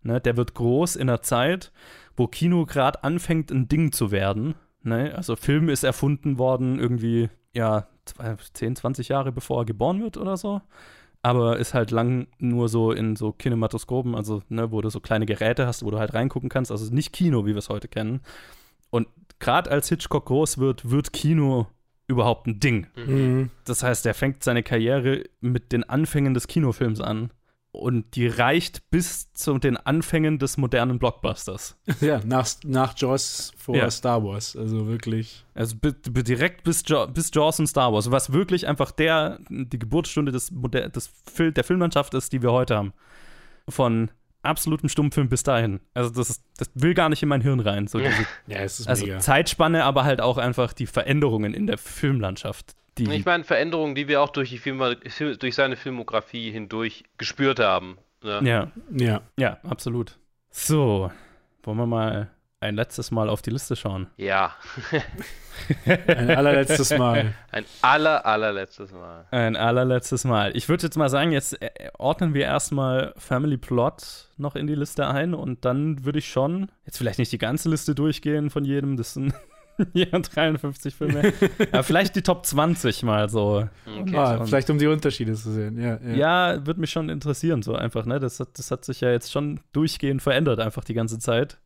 Ne, der wird groß in einer Zeit, wo Kino gerade anfängt, ein Ding zu werden. Ne? Also Film ist erfunden worden irgendwie, ja, zwei- 10, 20 Jahre bevor er geboren wird oder so. Aber ist halt lang nur so in so Kinematoskopen, also ne, wo du so kleine Geräte hast, wo du halt reingucken kannst. Also nicht Kino, wie wir es heute kennen. Und gerade als Hitchcock groß wird, wird Kino überhaupt ein Ding. Mhm. Das heißt, er fängt seine Karriere mit den Anfängen des Kinofilms an. Und die reicht bis zu den Anfängen des modernen Blockbusters. [laughs] Ja, nach, nach Jaws vor Ja. Star Wars. Also wirklich. Also direkt bis, jo bis Jaws und Star Wars, was wirklich einfach der, die Geburtsstunde des, des Fil der Filmlandschaft ist, die wir heute haben. Von absolutem Stummfilm bis dahin. Also das, ist, das will gar nicht in mein Hirn rein. So [laughs] diese, Ja, es ist also mega. Zeitspanne, aber halt auch einfach die Veränderungen in der Filmlandschaft. Die, Ich meine, Veränderungen, die wir auch durch, die Filme, durch seine Filmografie hindurch gespürt haben. Ne? ja, Ja. ja, absolut. So, wollen wir mal ein letztes Mal auf die Liste schauen. Ja, [laughs] Ein allerletztes Mal. ein aller, allerletztes Mal. Ein allerletztes Mal. Ich würde jetzt mal sagen, jetzt äh, ordnen wir erstmal Family Plot noch in die Liste ein und dann würde ich schon, jetzt vielleicht nicht die ganze Liste durchgehen von jedem, das sind [laughs] ja 53 Filme, aber vielleicht die Top 20 mal so. Okay. Ah, vielleicht um die Unterschiede zu sehen. Ja, ja. Ja, würde mich schon interessieren, so einfach, ne? Das hat, das hat sich ja jetzt schon durchgehend verändert, einfach die ganze Zeit.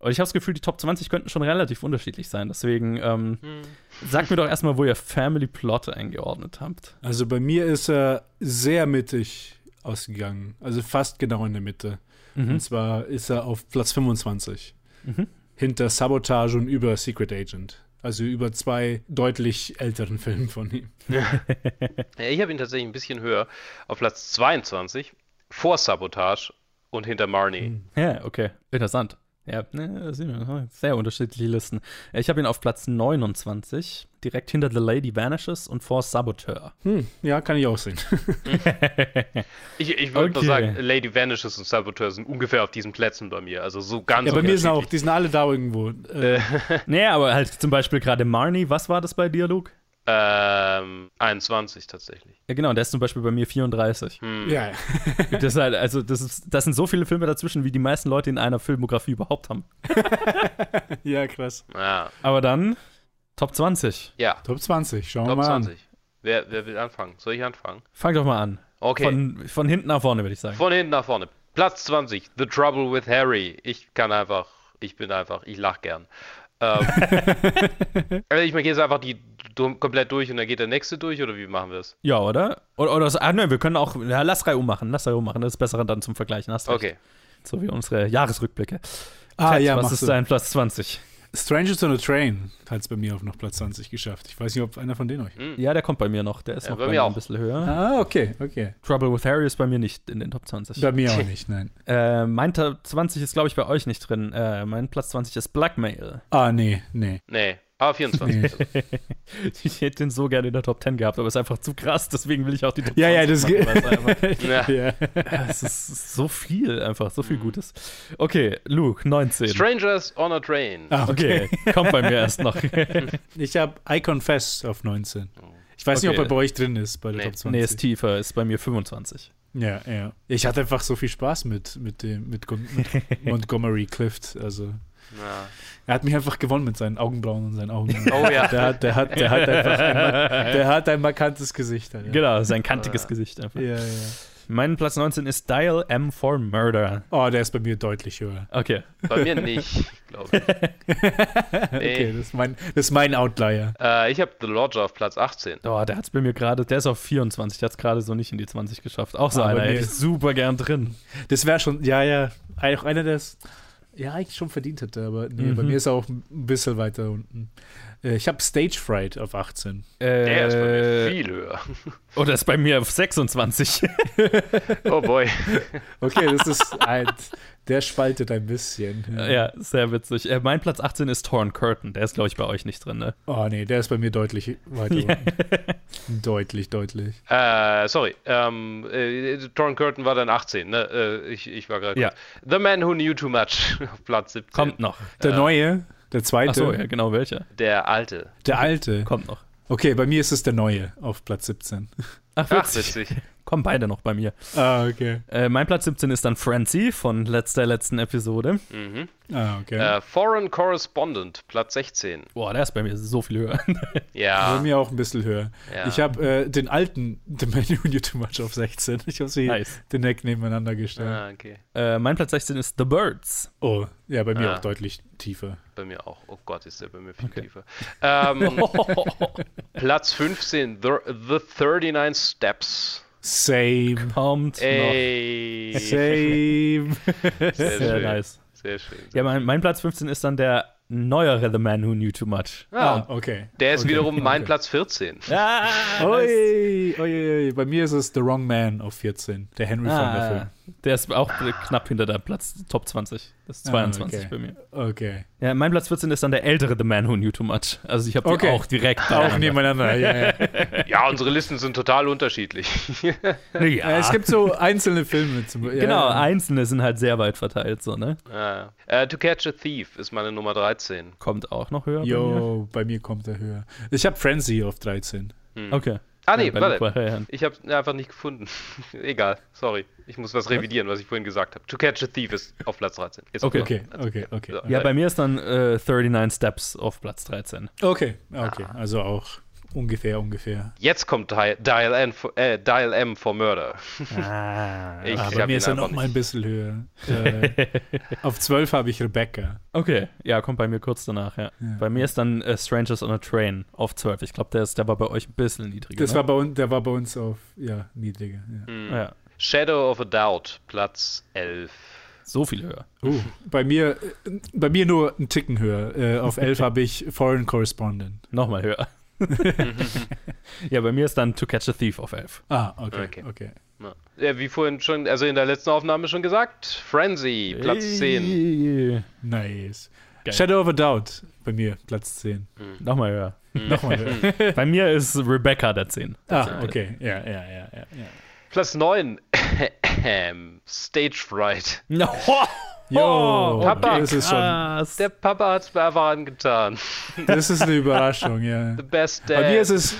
Und ich habe das Gefühl, die Top 20 könnten schon relativ unterschiedlich sein. Deswegen ähm, Hm. sagt mir doch erstmal, wo ihr Family Plot eingeordnet habt. Also bei mir ist er sehr mittig ausgegangen. Also fast genau in der Mitte. Mhm. Und zwar ist er auf Platz 25. Mhm. Hinter Sabotage und über Secret Agent. Also über zwei deutlich älteren [laughs] Filmen von ihm. Ja, [laughs] ich habe ihn tatsächlich ein bisschen höher. Auf Platz 22, vor Sabotage und hinter Marnie. Ja, okay. Interessant. Ja, ne, da sehen wir, sehr unterschiedliche Listen. Ich habe ihn auf Platz 29, direkt hinter The Lady Vanishes und vor Saboteur. Hm, ja, kann ich auch sehen. [laughs] Ich, ich würde Okay. nur sagen, Lady Vanishes und Saboteur sind ungefähr auf diesen Plätzen bei mir. Also so ganz ja, bei mir sind auch, die sind alle da irgendwo. Äh, [laughs] nee, aber halt zum Beispiel gerade Marnie, was war das bei Luke? Ähm, 21 tatsächlich. Ja, genau, der ist zum Beispiel bei mir 34. Hm. ja, Das, ist halt, also das, ist, das sind so viele Filme dazwischen, wie die meisten Leute in einer Filmografie überhaupt haben. [laughs] ja, krass. Ja, Aber dann Top 20. ja. Top 20, schauen wir Top mal 20. Wer, wer will anfangen? Soll ich anfangen? Fang doch mal an. Okay. Von, von hinten nach vorne, würde ich sagen. Von hinten nach vorne. Platz 20, The Trouble with Harry. Ich kann einfach, ich bin einfach, ich lach gern. Ähm, [laughs] also ich gehe jetzt einfach die komplett durch und dann geht der nächste durch oder wie machen wir es? ja, oder? Oder, oder ah, ne, wir können auch, ja, lass Reihe ummachen, lass Reihe ummachen, das ist besser dann zum Vergleichen. Hast recht. Okay. So wie unsere Jahresrückblicke. Ah, Ted, ja, was ist du. dein Platz 20? Strangers on a Train hat es bei mir auf noch Platz 20 geschafft. Ich weiß nicht, ob einer von denen euch. Ja, der kommt bei mir noch. Der ist Ja, noch bei mir auch. ein bisschen höher. Ah, okay, okay. Trouble with Harry ist bei mir nicht in den Top 20. Bei mir auch nicht, nein. Äh, mein Top 20 ist, glaube ich, bei euch nicht drin. Äh, mein Platz 20 ist Blackmail. Ah, nee, nee. Nee, Aber 24. [laughs] Ich hätte den so gerne in der Top 10 gehabt, aber es ist einfach zu krass, deswegen will ich auch die Top Ja, ja, 20 das machen, geht. [laughs] Ja. ja. [laughs] Es ist so viel, einfach so viel Gutes. Okay, Luke, 19. Strangers on a Train. Ah, Okay, kommt bei mir erst noch. Ich habe I Confess auf 19. Ich weiß nicht, Okay. ob er bei euch drin ist, bei der Nee. Top 20. nee, ist tiefer, ist bei mir 25. Ja, ja. Ich hatte einfach so viel Spaß mit, mit, dem, mit Montgomery Clift. Also, Ja. Er hat mich einfach gewonnen mit seinen Augenbrauen und seinen Augen. Oh ja. Der hat, der hat, der hat einfach ein, der hat ein markantes Gesicht. Alter. Genau, sein kantiges Gesicht einfach. Ja, ja. Mein Platz 19 ist Dial M for Murder. Oh, der ist bei mir deutlich höher. Okay. Bei mir nicht, glaube ich. [laughs] Okay, das ist mein, das ist mein Outlier. Äh, ich habe The Lodger auf Platz 18. Oh, der hat es bei mir gerade, der ist auf 24, der hat es gerade so nicht in die 20 geschafft. Auch so Ah, einer, ich ist- super gern drin. Das wäre schon, ja, ja, auch einer, der es ja eigentlich schon verdient hätte, aber nee, bei Mhm. mir ist er auch ein bisschen weiter unten. Äh, Ich habe Stage Fright auf 18. Der ist bei mir Äh, viel höher. oh, der ist bei mir auf 26. [laughs] Oh boy. Okay, das ist ein, der spaltet ein bisschen. ja, sehr witzig. Äh, mein Platz 18 ist Torn Curtain. Der ist, glaube ich, bei euch nicht drin, ne? Oh nee, der ist bei mir deutlich weiter unten. Deutlich, deutlich. Äh, sorry. Ähm, äh, Torn Curtain war dann 18, ne? Äh, ich, ich war gerade. Ja. The Man Who Knew Too Much [laughs] auf Platz 17. Kommt noch. Der neue, der zweite, Achso, ja, genau, welcher? Der alte. der alte. Kommt noch. Okay, bei mir ist es der neue auf Platz 17. Ach, Ach, witzig. Kommen beide noch bei mir. Ah, okay. Äh, mein Platz 17 ist dann Frenzy von letzter letzten Episode. Mhm. Ah, okay. Äh, Foreign Correspondent, Platz 16. Boah, der ist bei mir so viel höher. [laughs] Bei Ja. mir auch ein bisschen höher. ja. Ich habe äh, den alten The Man Who Knew Too Much auf 16. Ich habe sie nice. direkt nebeneinander gestellt. Ah, okay. Äh, mein Platz 16 ist The Birds. Oh, ja, bei mir Ah. auch deutlich tiefer. Bei mir auch. Oh Gott, ist der bei mir viel Okay. tiefer. Ähm, [laughs] Platz 15, The, the 39 Steps. Same. Kommt Ey. [laughs] Same. Sehr, noch. Sehr schön. nice. Sehr schön. Ja, mein, mein Platz 15 ist dann der neuere The Man Who Knew Too Much. Ah, okay. der ist okay. wiederum mein okay. Platz 14. [laughs] Ah, Oi, oi, oi, Bei mir ist es The Wrong Man auf 14. Der Henry Ah, Film. Der ist auch knapp hinter deinem Platz Top 20. Das ist Ah, 22 okay. bei mir. Okay. Ja, mein Platz 14 ist dann der ältere The Man Who Knew Too Much. Also ich habe Okay. die auch direkt Auch nebeneinander. Ja, ja. [laughs] Ja, unsere Listen sind total unterschiedlich. [laughs] Ja, Es gibt so einzelne Filme. Zum, ja, genau, ja. einzelne sind halt sehr weit verteilt, so, ne? ah. äh, to Catch a Thief ist meine Nummer 13. Kommt auch noch höher bei mir. Jo, bei mir kommt er höher. Ich habe Frenzy auf 13. Okay. Ah, nee, warte. Ich habe einfach nicht gefunden. [laughs] Egal, sorry. Ich muss was revidieren, was ich vorhin gesagt habe. To Catch a Thief ist auf Platz 13. Jetzt Okay. Okay, okay, okay. So. Ja, bei mir ist dann äh, 39 Steps auf Platz 13. Okay, okay. Also auch ungefähr, ungefähr. Jetzt kommt Dial, Dial, N for, äh, Dial M for Murder. Ah, [laughs] Ich bei mir ist er noch mal ein bisschen höher. [laughs] Äh, auf 12 habe ich Rebecca. Okay, ja, kommt bei mir kurz danach, ja. Bei mir ist dann äh, Strangers on a Train auf 12. Ich glaube, der, ist- der war bei euch ein bisschen niedriger. Das ne? war bei uns, der war bei uns auf, ja, niedriger. Ja. Hm. ja, Shadow of a Doubt, Platz 11. so viel höher. Uh, bei mir, äh, bei mir nur einen Ticken höher. Äh, auf 11 [laughs] habe ich Foreign Correspondent. Nochmal höher. [laughs] ja, bei mir ist dann To Catch a Thief auf 11. Ah, okay, Okay. okay. Ja. Wie vorhin schon, also in der letzten Aufnahme schon gesagt, Frenzy, Platz 10. Ey. Nice. Geil. Shadow of a Doubt bei mir, Platz 10. Nochmal höher. [laughs] Nochmal höher. bei mir ist Rebecca der 10. ah, okay. Ja, ja, ja, ja. ja. Platz 9, [laughs] Stage Fright. No. Jo, Oh, Papa. das ist schon. Der Papa hat es mir einfach angetan. das ist eine Überraschung, ja. The best Dad. Bei mir ist es,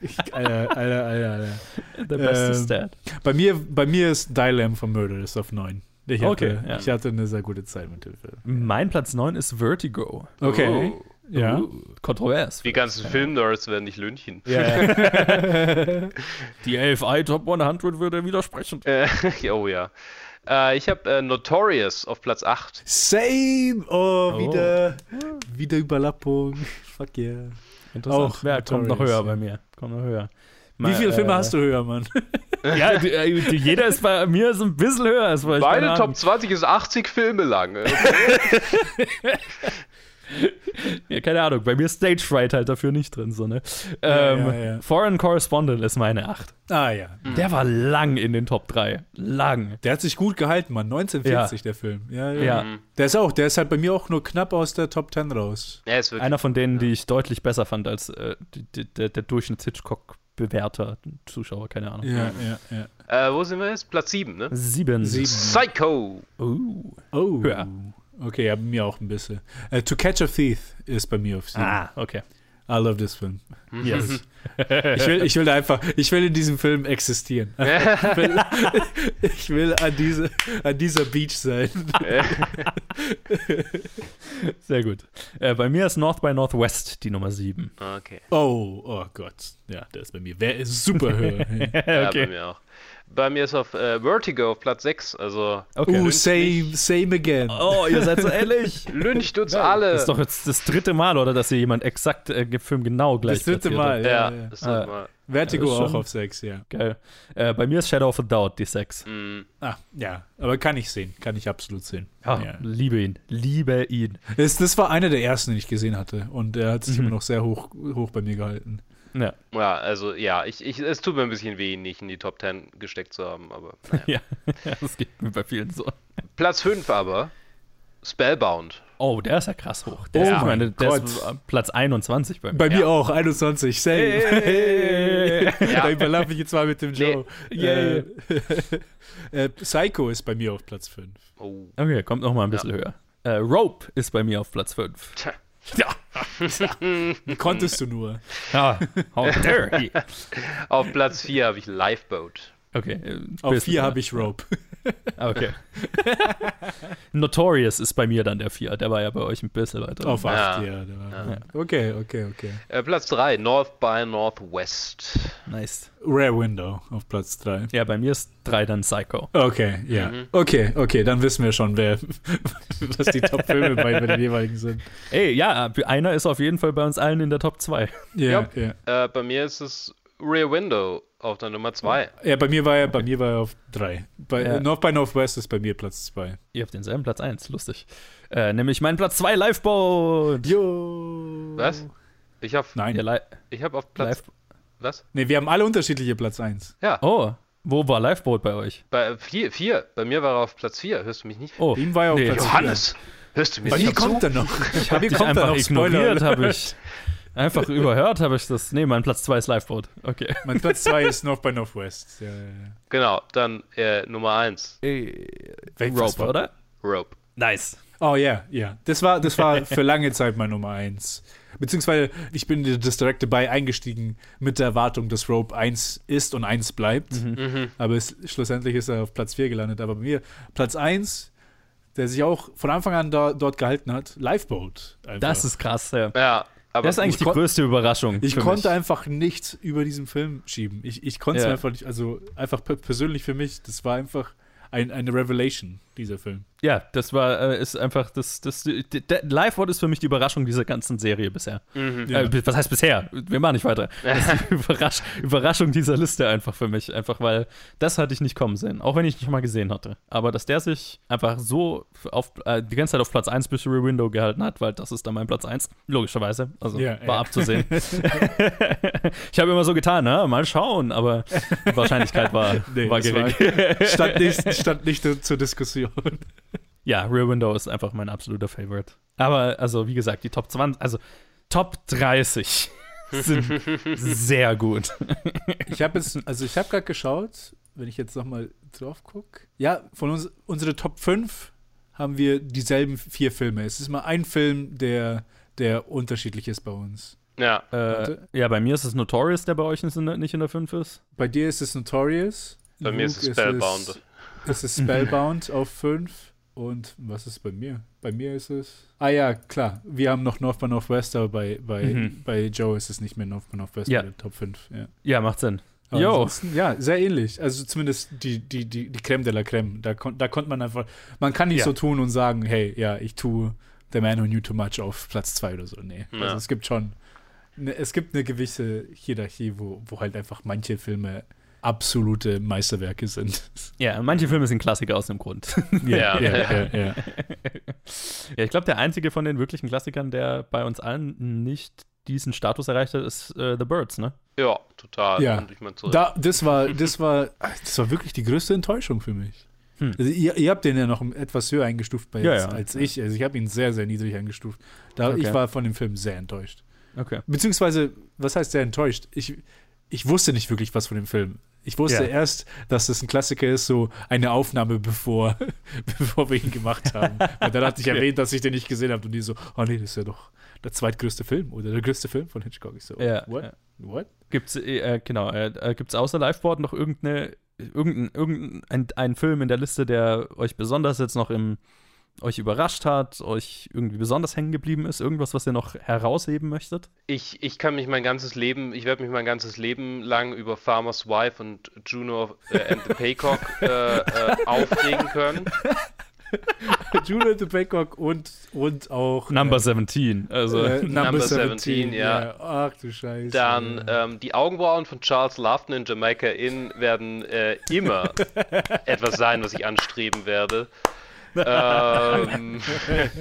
ich, Alter, Alter, Alter, Alter. Der beste ähm, Stat. Bei mir, bei mir ist Dial for Murder ist auf 9. Ich hatte, Okay, ja. ich hatte eine sehr gute Zeit mit dem Film. Mein Platz 9 ist Vertigo. Okay, Oh. ja. Uh, kontrovers. Die ganzen Film-Nerds werden nicht Lünchen. Ja, ja. [laughs] Die AFI Top 100 würde widersprechen. Äh, [laughs] oh ja. Äh, ich habe äh, Notorious auf Platz 8. Same! Oh, Oh. wieder, wieder Überlappung. Fuck yeah. Interessant. Auch ja, kommt noch höher bei mir. Kommt noch höher. Wie viele Filme hast du höher, Mann? [laughs] Ja, die, äh, die, jeder ist bei mir ist ein bisschen höher. Als bei Meine Top 20 ist 80 Filme lang. [laughs] [laughs] [laughs] ja, keine Ahnung, bei mir Stage Fright halt dafür nicht drin, so, ne? Ähm, ja, ja. Foreign Correspondent ist meine 8. Ah ja. Der war lang in den Top 3. Lang. Der hat sich gut gehalten, Mann. 1940 der Film. Ja, ja. Ja. Der ist auch, der ist halt bei mir auch nur knapp aus der Top 10 raus. Ja, ist wirklich. Einer von denen, die ich deutlich besser fand als äh, die, die, der, der Durchschnitts-Hitchcock-Bewerter, Zuschauer, keine Ahnung. Ja, ja, ja. Äh, wo sind wir jetzt? Platz 7, ne? Sieben. Sieben. Psycho. Uh. Oh. Höher. Okay, ja, bei mir auch ein bisschen. Äh, to Catch a Thief ist bei mir auf sieben. Ah, okay. I love this film. Yes. [laughs] Ich will, ich will einfach, ich will in diesem Film existieren. [laughs] Ich will, ich will an, diese, an dieser Beach sein. [laughs] Sehr gut. Äh, bei mir ist North by Northwest die Nummer 7. Okay. Oh, oh Gott. Ja, der ist bei mir. Wer ist super höher? Ja, okay. bei mir auch. Bei mir ist auf äh, Vertigo auf Platz 6, also okay. Uh, same, same again. Oh, ihr seid so [laughs] ähnlich. lyncht uns alle. Das ist doch jetzt das dritte Mal, oder? Dass hier jemand exakt äh, den Film genau gleich Das dritte. Mal. ja, Ja, ja. das Ah. mal. Vertigo Ja, ist auch auf 6, ja. Geil. Äh, bei mir ist Shadow of a Doubt die 6. Mm, Ah, ja. Aber kann ich sehen. Kann ich absolut sehen. Ja, Ja. liebe ihn. Liebe ihn. Das, das war einer der ersten, den ich gesehen hatte. Und er hat sich Mhm. immer noch sehr hoch, hoch bei mir gehalten. Ja. ja, also ja, ich, ich, es tut mir ein bisschen weh, nicht in die Top 10 gesteckt zu haben, aber naja. [laughs] ja, das geht mir bei vielen so. Platz 5 aber, Spellbound. Oh, der ist ja krass hoch. Der Oh ist, ich mein meine, der ist Gott. äh, Platz 21 bei mir. Bei mir Ja. auch, 21. Same. Hey. [laughs] Da überlappe ich jetzt mal mit dem Nee. Joe. Yeah. Äh, [laughs] äh, Psycho ist bei mir auf Platz 5. Oh. Okay, kommt noch mal ein bisschen höher. Äh, Rope ist bei mir auf Platz 5. Tja. [laughs] Ja. Wie konntest du nur? ja. How dare he. Auf Platz 4 habe ich Lifeboat. Okay. äh, Auf bist 4 du- habe ich Rope. Ah, Okay. [laughs] Notorious ist bei mir dann der 4. Der war ja bei euch ein bisschen weiter. Auf 8, Ja. ja. der war- Okay, okay, okay. Äh, Platz 3, North by Northwest. Nice. Rare Window auf Platz 3. Ja, bei mir ist 3 dann Psycho. Okay, ja. Mhm. Okay, okay, dann wissen wir schon, wer, [laughs] was die Top-Filme bei, bei den jeweiligen sind. Ey, ja, einer ist auf jeden Fall bei uns allen in der Top 2. Ja, ja. Äh, bei mir ist es Rear Window auf der Nummer 2. Ja, bei mir war er, bei mir war er auf 3. Bei, Ja. North by Northwest ist bei mir Platz 2. Ihr habt denselben Platz 1, lustig. Äh, nämlich mein Platz 2 Liveboat. Jo. Was? Ich habe Nein. Ja, ich hab auf Platz. Live Was? Nee, wir haben alle unterschiedliche Platz 1. Ja, oh, wo war Liveboat bei euch? bei 4. Vier. Bei mir war er auf Platz 4. Hörst du mich nicht? Oh, Ihm war er auf nee, Platz Johannes! Hörst du Bei nicht mir kommt er noch. Ich habe Mir dich kommt er einfach noch, Spoiler ignoriert, habe ich. [laughs] Einfach [laughs] überhört habe ich das. Nee, mein Platz 2 ist Liveboat. Okay. Mein Platz 2 ist North by [laughs] Northwest. Ja, ja, ja. Genau, dann äh, Nummer 1, Wel- was Rope, oder? Rope. Nice. Oh ja, ja. Das war, das war für lange Zeit mein Nummer 1. Beziehungsweise ich bin das direkt dabei eingestiegen mit der Erwartung, dass Rope 1 ist und 1 bleibt. Mhm. Aber es, schlussendlich ist er auf Platz 4 gelandet. Aber bei mir Platz 1, der sich auch von Anfang an da, dort gehalten hat, Lifeboat. Einfach. Das ist krass, ja. Ja, aber Das ist eigentlich ich die größte Überraschung. ich konnte mich. einfach nichts über diesen Film schieben. Ich, ich konnte es Ja. einfach nicht, also einfach per- persönlich für mich, das war einfach ein, eine Revelation, dieser Film. Ja, das war, äh, ist einfach, das, das, Liveboat ist für mich die Überraschung dieser ganzen Serie bisher. Mhm. Ja. Äh, was heißt bisher? Wir machen nicht weiter. [laughs] Das ist die Überrasch Überraschung dieser Liste einfach für mich. Einfach weil das hatte ich nicht kommen sehen. Auch wenn ich nicht mal gesehen hatte. Aber dass der sich einfach so auf, äh, die ganze Zeit auf Platz 1 bis Window gehalten hat, weil das ist dann mein Platz 1. Logischerweise. Also Ja, war ja. abzusehen. [laughs] [laughs] ich habe immer so getan, ne? mal schauen. Aber die Wahrscheinlichkeit war, Nee, war das gering. Stand nicht, stand nicht zur Diskussion. Ja, Rear Window ist einfach mein absoluter Favorite. Aber, also, wie gesagt, die Top 20, also Top 30 [laughs] sind sehr gut. Ich habe jetzt, also ich habe gerade geschaut, wenn ich jetzt nochmal drauf gucke. Ja, von uns, unsere Top 5 haben wir dieselben vier Filme. Es ist mal ein Film, der, der unterschiedlich ist bei uns. Ja, Äh, ja, bei mir ist es Notorious, der bei euch nicht in der- nicht in der 5 ist. Bei dir ist es Notorious. bei mir ist Luke es Spellbound. Es, es ist Spellbound auf 5. Und was ist bei mir? Bei mir ist es. Ah ja, klar. Wir haben noch North by Northwest, aber bei, bei, Mhm. bei Joe ist es nicht mehr North by Northwest Ja. bei der Top 5. Ja. Ja, macht Sinn. Aber Jo. Ja, sehr ähnlich. Also zumindest die, die, die, die Creme de la Creme. Da, kon, da konnte man einfach, man kann nicht Ja. so tun und sagen, hey, ja, ich tue The Man Who Knew Too Much auf Platz 2 oder so. Nee. Ja. Also es gibt schon, ne, es gibt eine gewisse Hierarchie, wo, wo halt einfach manche Filme absolute Meisterwerke sind. Ja, manche Filme sind Klassiker aus dem Grund. Ja. ja, ja, ja. ja, ich glaube, der einzige von den wirklichen Klassikern, der bei uns allen nicht diesen Status erreicht hat, ist äh, The Birds, ne? Ja, total. Ja. Und ich mein. Da, das, war, das, war, das war wirklich die größte Enttäuschung für mich. Hm. Also ihr, ihr habt den ja noch etwas höher eingestuft bei Ja, jetzt ja. als ich. Also ich habe ihn sehr, sehr niedrig eingestuft. Da, Okay. Ich war von dem Film sehr enttäuscht. Okay. Beziehungsweise, was heißt sehr enttäuscht? Ich, ich wusste nicht wirklich was von dem Film. Ich wusste Ja. erst, dass das ein Klassiker ist, so eine Aufnahme, bevor, [laughs] bevor wir ihn gemacht haben. Und dann hatte ich [laughs] erwähnt, dass ich den nicht gesehen habe. Und die so, oh nee, das ist ja doch der zweitgrößte Film oder der größte Film von Hitchcock. Ich so, Ja, what? ja. What? Gibt's, äh, äh, genau, äh, äh, gibt's außer Liveboard noch irgendeine, irgendein, irgendein ein, ein Film in der Liste, der euch besonders jetzt noch im, euch überrascht hat, euch irgendwie besonders hängen geblieben ist? Irgendwas, was ihr noch herausheben möchtet? Ich, ich kann mich mein ganzes Leben, ich werde mich mein ganzes Leben lang über Farmer's Wife und Juno äh, and the Paycock [laughs] äh, äh, aufregen können. Julian de Bangkok und, und auch Number äh, 17. Also, äh, [laughs] Number, Number 17, 17, ja. Ach du Scheiße. Dann ähm, die Augenbrauen von Charles Laughton in Jamaica Inn werden äh, immer [laughs] etwas sein, was ich anstreben werde. Ähm,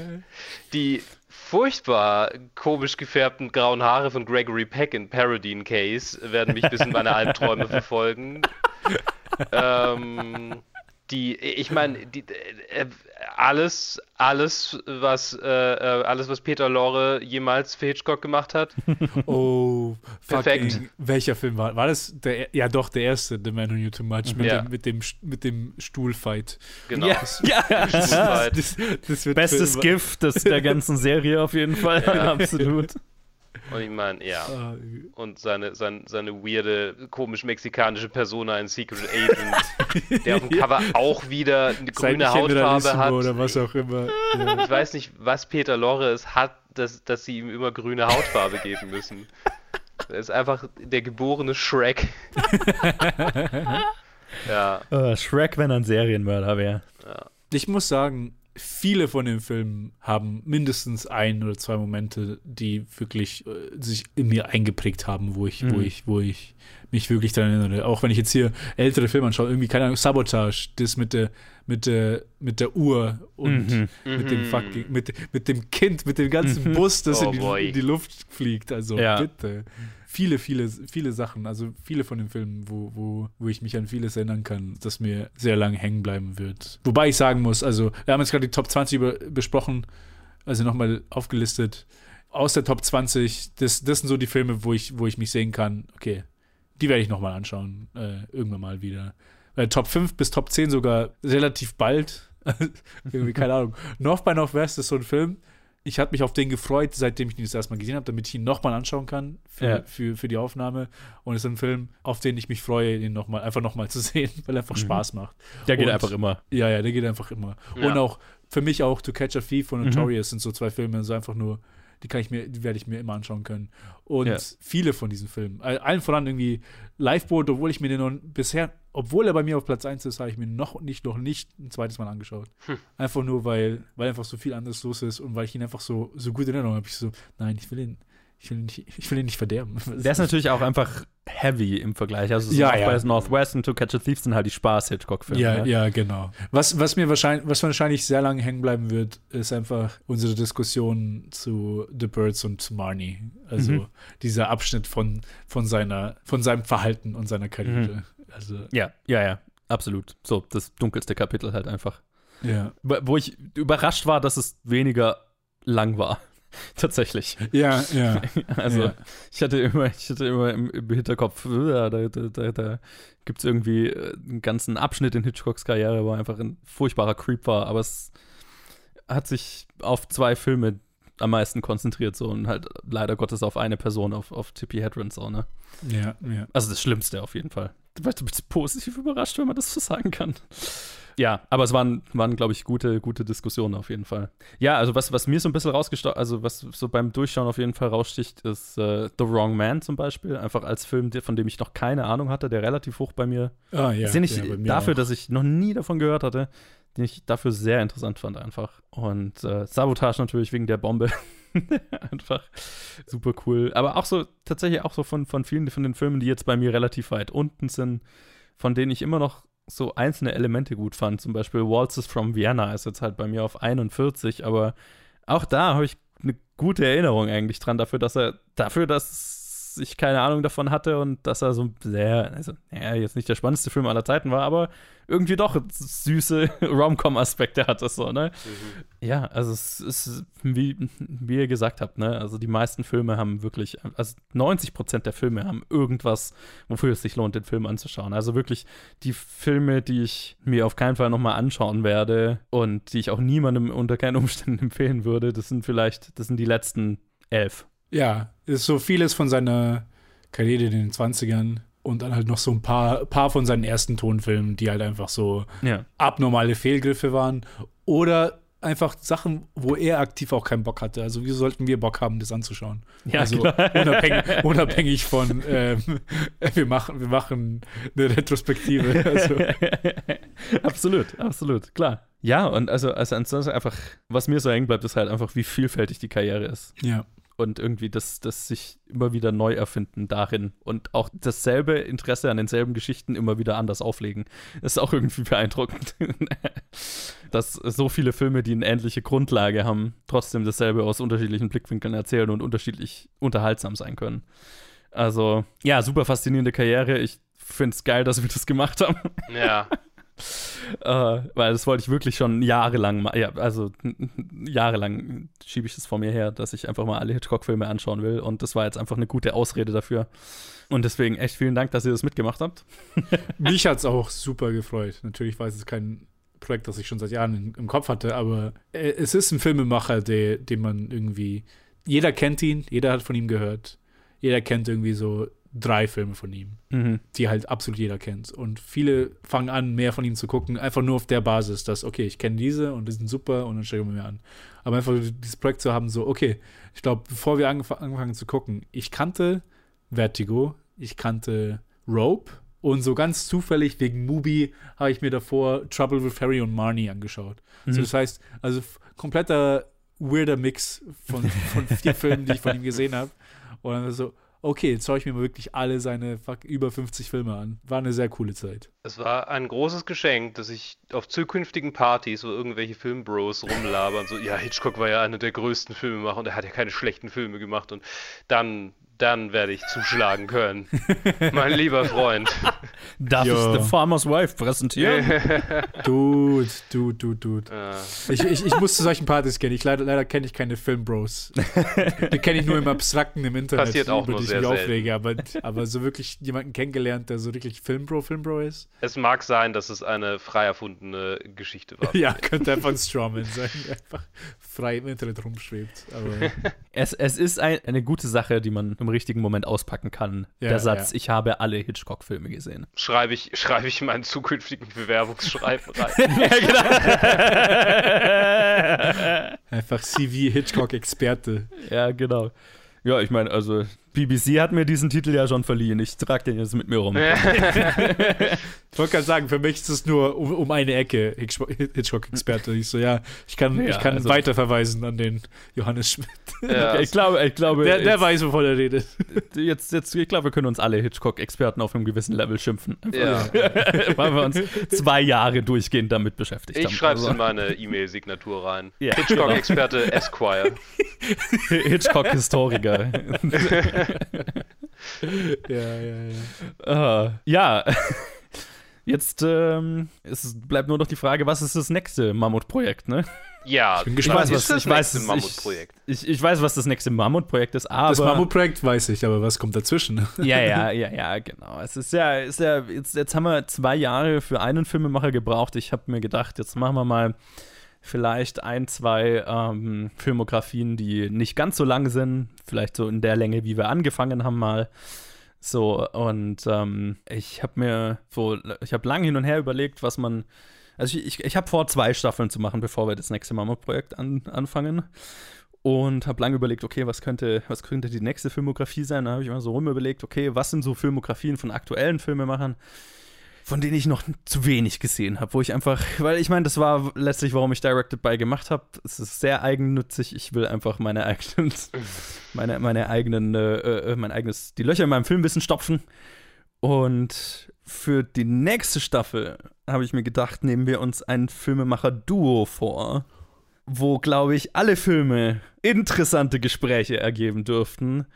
[laughs] die furchtbar komisch gefärbten grauen Haare von Gregory Peck in Parodine Case werden mich bis in meine Albträume verfolgen. [laughs] Ähm, die, ich meine, die, äh, alles, alles, was, äh, äh, alles, was Peter Lorre jemals für Hitchcock gemacht hat, [laughs] Oh, Perfekt. fucking. Welcher Film war? War das der? Ja, doch, der erste, The Man Who Knew Too Much, mit, Ja. dem, mit, dem, mit dem Stuhlfight. genau. ja, ja. Stuhlfight. Das, das wird Bestes für- Gift des, der ganzen Serie auf jeden Fall. [laughs] Absolut. Und ich meine, ja. Ah, Und seine, sein, seine weirde, komisch-mexikanische Persona, ein Secret Agent, [laughs] der auf dem Cover auch wieder eine grüne Hautfarbe hat. Oder was auch immer. Ja. Ich weiß nicht, was Peter Lorre es hat, dass, dass sie ihm immer grüne Hautfarbe geben müssen. Er ist einfach der geborene Shrek. [laughs] ja, Uh, Shrek, wenn er ein Serienmörder wäre. Ich muss sagen, viele von den Filmen haben mindestens ein oder zwei Momente, die wirklich äh, sich in mir eingeprägt haben, wo ich, wo Mhm. ich, wo ich mich wirklich daran erinnere. Auch wenn ich jetzt hier ältere Filme anschaue, irgendwie, keine Ahnung, Sabotage, das mit der, mit der, mit der Uhr und Mhm. mit dem Mhm. fucking, mit, mit dem Kind, mit dem ganzen Mhm. Bus, das Oh in, die, in die Luft fliegt. Also Ja. bitte. Viele, viele, viele Sachen, also viele von den Filmen, wo, wo, wo ich mich an vieles erinnern kann, das mir sehr lange hängen bleiben wird. Wobei ich sagen muss, also wir haben jetzt gerade die Top 20 über, besprochen, also nochmal aufgelistet. Aus der Top 20, das, das sind so die Filme, wo ich, wo ich mich sehen kann, okay, die werde ich nochmal anschauen, äh, irgendwann mal wieder. Äh, Top 5 bis Top 10 sogar relativ bald. [laughs] Irgendwie, keine Ahnung. North by Northwest ist so ein Film. Ich habe mich auf den gefreut, seitdem ich ihn das erstmal gesehen habe, damit ich ihn nochmal anschauen kann für, Ja. für, für die Aufnahme. Und es ist ein Film, auf den ich mich freue, ihn noch mal, einfach nochmal zu [laughs] sehen, weil er einfach Mhm. Spaß macht. Der geht Und- einfach immer. Ja, ja, der geht einfach immer. Ja. Und auch für mich auch To Catch a Thief und Mhm. Notorious sind so zwei Filme, so einfach nur, die kann ich mir, die werde ich mir immer anschauen können. Und Ja. viele von diesen Filmen, all- allen voran irgendwie Lifeboat, obwohl ich mir den noch bisher, obwohl er bei mir auf Platz 1 ist, habe ich mir noch nicht, noch nicht ein zweites Mal angeschaut. Hm. Einfach nur, weil, weil einfach so viel anderes los ist und weil ich ihn einfach so, so gut in Erinnerung habe. Ich so, nein, ich will ihn, ich will ihn nicht, ich will ihn nicht verderben. [laughs] Der ist natürlich auch einfach heavy im Vergleich. Also so Ja, auch ja. bei Northwest und To Catch a Thief sind halt die Spaß-Hitchcock-Filme. Ja, ne? ja, genau. Was, was mir wahrscheinlich, was wahrscheinlich sehr lange hängen bleiben wird, ist einfach unsere Diskussion zu The Birds und zu Marnie. Also Mhm. dieser Abschnitt von, von seiner, von seinem Verhalten und seiner Karriere. Also, ja, ja, ja, absolut. So, das dunkelste Kapitel halt einfach. ja. Wo ich überrascht war, dass es weniger lang war. [laughs] Tatsächlich. Ja, ja. [laughs] Also, Ja. ich hatte immer, ich hatte immer im, im Hinterkopf, äh, da, da, da, da gibt es irgendwie äh, einen ganzen Abschnitt in Hitchcocks Karriere, wo er einfach ein furchtbarer Creep war, aber es hat sich auf zwei Filme am meisten konzentriert, so und halt leider Gottes auf eine Person, auf, auf Tippi Hedren, so, ne? Ja, ja. Also das Schlimmste auf jeden Fall. Du bisschen positiv überrascht, wenn man das so sagen kann. Ja, aber es waren, waren glaube ich, gute, gute Diskussionen auf jeden Fall. Ja, also was, was mir so ein bisschen rausgestochen, also was so beim Durchschauen auf jeden Fall raussticht, ist äh, The Wrong Man zum Beispiel. Einfach als Film, von dem ich noch keine Ahnung hatte, der relativ hoch bei mir. Ah, ja. den ich ja, dafür, auch. dass ich noch nie davon gehört hatte, den ich dafür sehr interessant fand einfach. Und äh, Sabotage natürlich wegen der Bombe. [laughs] Einfach super cool. Aber auch so, tatsächlich auch so von, von vielen von den Filmen, die jetzt bei mir relativ weit unten sind, von denen ich immer noch so einzelne Elemente gut fand. Zum Beispiel Waltzes from Vienna ist jetzt halt bei mir auf 41, aber auch da habe ich eine gute Erinnerung eigentlich dran, dafür, dass er, dafür, dass ich keine Ahnung davon hatte und dass er so sehr, also, ja, jetzt nicht der spannendste Film aller Zeiten war, aber irgendwie doch süße [laughs] Rom-Com-Aspekte hat das so, ne? Mhm. Ja, also es ist, wie, wie ihr gesagt habt, ne? Also die meisten Filme haben wirklich, also 90 Prozent der Filme haben irgendwas, wofür es sich lohnt, den Film anzuschauen. Also wirklich die Filme, die ich mir auf keinen Fall nochmal anschauen werde und die ich auch niemandem unter keinen Umständen [laughs] empfehlen würde, das sind vielleicht, das sind die letzten elf. Ja, ist so vieles von seiner Karriere in den 20ern und dann halt noch so ein paar, paar von seinen ersten Tonfilmen, die halt einfach so ja. abnormale Fehlgriffe waren. Oder einfach Sachen, wo er aktiv auch keinen Bock hatte. Also, wieso sollten wir Bock haben, das anzuschauen? Ja, also, [laughs] unabhängig, unabhängig, von, ähm, [laughs] wir, machen, wir machen eine Retrospektive. [laughs] Also. absolut, absolut, klar. Ja, und also, also ansonsten einfach, was mir so hängen bleibt, ist halt einfach, wie vielfältig die Karriere ist. Ja und irgendwie das, das sich immer wieder neu erfinden darin und auch dasselbe Interesse an denselben Geschichten immer wieder anders auflegen. Das ist auch irgendwie beeindruckend. [laughs] Dass so viele Filme, die eine ähnliche Grundlage haben, trotzdem dasselbe aus unterschiedlichen Blickwinkeln erzählen und unterschiedlich unterhaltsam sein können. Also, ja, super faszinierende Karriere. Ich finde es geil, dass wir das gemacht haben. Ja. [laughs] äh, weil das wollte ich wirklich schon jahrelang, mal, ja, also jahrelang schiebe ich das vor mir her, dass ich einfach mal alle Hitchcock-Filme anschauen will. Und das war jetzt einfach eine gute Ausrede dafür. Und deswegen echt vielen Dank, dass ihr das mitgemacht habt. [laughs] Mich hat es auch super gefreut. Natürlich war es kein Projekt, das ich schon seit Jahren im Kopf hatte, aber äh, es ist ein Filmemacher, der, den man irgendwie, jeder kennt ihn, jeder hat von ihm gehört. Jeder kennt irgendwie so drei Filme von ihm, mhm. die halt absolut jeder kennt. Und viele fangen an, mehr von ihm zu gucken, einfach nur auf der Basis, dass, okay, ich kenne diese und die sind super und dann schauen wir mir an. Aber einfach dieses Projekt zu haben, so, okay, ich glaube, bevor wir angef angefangen zu gucken, ich kannte Vertigo, ich kannte Rope und so ganz zufällig wegen Mubi habe ich mir davor Trouble with Harry und Marnie angeschaut. Mhm. So, das heißt, also kompletter weirder Mix von, von vier [laughs] Filmen, die ich von ihm gesehen habe. Und dann so, okay, jetzt schaue ich mir mal wirklich alle seine über 50 Filme an. War eine sehr coole Zeit. Es war ein großes Geschenk, dass ich auf zukünftigen Partys, wo irgendwelche Filmbros rumlabern, so, ja, Hitchcock war ja einer der größten Filmemacher und er hat ja keine schlechten Filme gemacht und dann dann werde ich zuschlagen können. mein lieber Freund. [laughs] Darf jo. ich The Farmer's Wife präsentieren? [laughs] dude, dude, dude, dude. Uh. Ich, ich, ich muss zu solchen Partys gehen. Ich, leider leider kenne ich keine Filmbros. [laughs] Die kenne ich nur im Abstrakten im Internet, Passiert auch die ich mich aufrege. Aber, aber so wirklich jemanden kennengelernt, der so wirklich Filmbro, Filmbro ist. Es mag sein, dass es eine frei erfundene Geschichte war. ja, könnte einfach ein Strawman sein, der einfach frei im Internet rumschwebt. Aber es, es ist ein, eine gute Sache, die man im richtigen Moment auspacken kann. Ja, der Satz, ja. ich habe alle Hitchcock-Filme gesehen. Schreibe ich, schreibe ich meinen zukünftigen Bewerbungsschreiben rein. [laughs] genau. Einfach CV Hitchcock-Experte. Ja, genau. Ja, ich meine, also BBC hat mir diesen Titel ja schon verliehen. Ich trage den jetzt mit mir rum. [laughs] ich wollte gerade sagen, für mich ist es nur um, um eine Ecke Hitchcock-Experte. Ich so, ja, ich kann, ja, ich kann also, weiterverweisen an den Johannes Schmidt. Ja, [laughs] ich glaube, ich glaube. Der, der jetzt, weiß, wovon er redet. Jetzt, jetzt, ich glaube, wir können uns alle Hitchcock-Experten auf einem gewissen Level schimpfen. Ja. [laughs] Weil wir uns zwei Jahre durchgehend damit beschäftigt ich haben. Ich schreibe es also. in meine E-Mail-Signatur rein. Hitchcock-Experte Esquire. Hitchcock-Historiker. [laughs] ja, ja, ja. Uh, ja. [laughs] Jetzt ähm, es bleibt nur noch die Frage, was ist das nächste Mammutprojekt, ne? Ja, ich bin gespannt, was, was ich weiß, Mammutprojekt. Ich, ich, ich, weiß, was das nächste Mammutprojekt ist, aber. Das Mammutprojekt weiß ich, aber was kommt dazwischen? [laughs] ja, ja, ja, ja, genau. Es ist ja, ist ja jetzt, jetzt haben wir zwei Jahre für einen Filmemacher gebraucht. Ich habe mir gedacht, jetzt machen wir mal vielleicht ein, zwei ähm, Filmografien, die nicht ganz so lang sind, vielleicht so in der Länge, wie wir angefangen haben mal. So, und ähm, ich habe mir so, ich habe lange hin und her überlegt, was man, also ich, ich, ich habe vor, zwei Staffeln zu machen, bevor wir das nächste Mama-Projekt an, anfangen. Und habe lange überlegt, okay, was könnte, was könnte die nächste Filmografie sein? Da habe ich immer so rumüberlegt, okay, was sind so Filmografien von aktuellen Filmemachern? Von denen ich noch zu wenig gesehen habe, wo ich einfach, weil ich meine, das war letztlich, warum ich Directed by gemacht habe. Es ist sehr eigennützig. Ich will einfach meine eigenen, [laughs] meine, meine eigenen, äh, äh, mein eigenes, die Löcher in meinem Film ein bisschen stopfen. Und für die nächste Staffel habe ich mir gedacht, nehmen wir uns ein Filmemacher-Duo vor, wo, glaube ich, alle Filme interessante Gespräche ergeben dürften.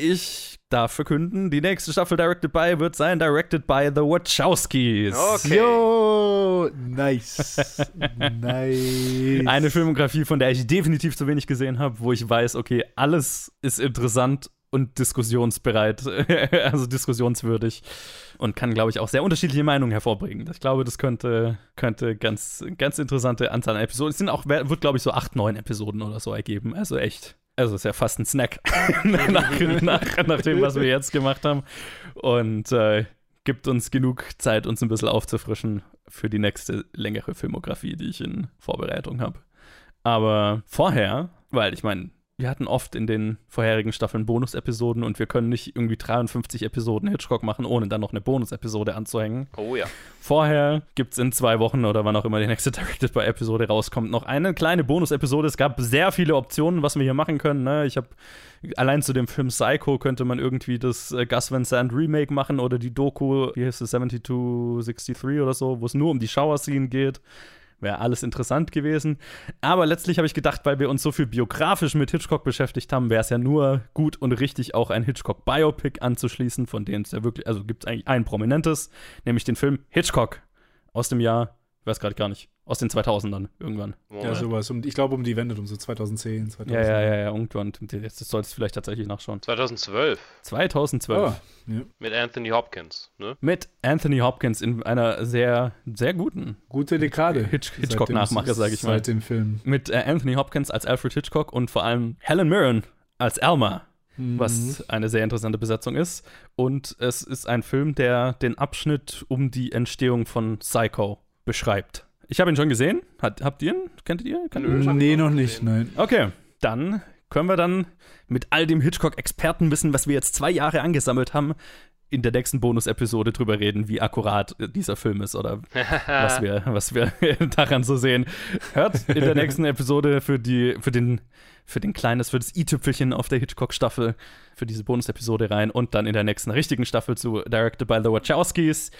Ich darf verkünden, die nächste Staffel Directed by wird sein Directed by The Wachowskis. Okay. Yo, nice. [laughs] nice. Eine Filmografie, von der ich definitiv zu wenig gesehen habe, wo ich weiß, okay, alles ist interessant und diskussionsbereit, [laughs] also diskussionswürdig und kann, glaube ich, auch sehr unterschiedliche Meinungen hervorbringen. Ich glaube, das könnte, könnte ganz, ganz interessante Anzahl an Episoden. Es sind auch, wird, glaube ich, so acht, neun Episoden oder so ergeben. Also echt. Also ist ja fast ein Snack [laughs] nach, nach, nach dem, was wir jetzt gemacht haben. Und äh, gibt uns genug Zeit, uns ein bisschen aufzufrischen für die nächste längere Filmografie, die ich in Vorbereitung habe. Aber vorher, weil ich meine, wir hatten oft in den vorherigen Staffeln Bonus-Episoden und wir können nicht irgendwie 53 Episoden Hitchcock machen, ohne dann noch eine Bonus-Episode anzuhängen. Oh ja. Vorher gibt es in zwei Wochen oder wann auch immer die nächste [laughs] Directed by Episode rauskommt, noch eine kleine Bonus-Episode. Es gab sehr viele Optionen, was wir hier machen können. Ne? Ich habe allein zu dem Film Psycho könnte man irgendwie das äh, Gus Van Sant Remake machen oder die Doku, wie heißt es, 7263 oder so, wo es nur um die Shower-Scene geht. Wäre alles interessant gewesen. Aber letztlich habe ich gedacht, weil wir uns so viel biografisch mit Hitchcock beschäftigt haben, wäre es ja nur gut und richtig, auch ein Hitchcock-Biopic anzuschließen, von denen es ja wirklich, also gibt es eigentlich ein prominentes, nämlich den Film Hitchcock aus dem Jahr, ich weiß gerade gar nicht, aus den 2000ern irgendwann. Ja, sowas. Um, ich glaube, um die Wende, um so 2010, 2000. Ja, ja, ja, ja, irgendwann. Jetzt solltest du vielleicht tatsächlich nachschauen. 2012 2012. Oh, ja. mit Anthony Hopkins, ne? Mit Anthony Hopkins in einer sehr, sehr guten Gute Dekade. Hitch Hitchcock-Nachmache, sage ich mal. Seit dem Film. Mit äh, Anthony Hopkins als Alfred Hitchcock und vor allem Helen Mirren als Alma, Mhm. was eine sehr interessante Besetzung ist. Und es ist ein Film, der den Abschnitt um die Entstehung von Psycho beschreibt. Ich habe ihn schon gesehen. Hat, habt ihr ihn? Kennt ihr? Kennt? Mhm. Nee, noch nicht, nein. Okay, dann können wir dann mit all dem Hitchcock-Expertenwissen, was wir jetzt zwei Jahre angesammelt haben, in der nächsten Bonus-Episode drüber reden, wie akkurat dieser Film ist oder [laughs] was wir, was wir [laughs] daran so sehen. Hört in der nächsten Episode für die, für den, für den kleines, für das i-Tüpfelchen auf der Hitchcock-Staffel, für diese Bonus-Episode rein und dann in der nächsten richtigen Staffel zu Directed by the Wachowskis.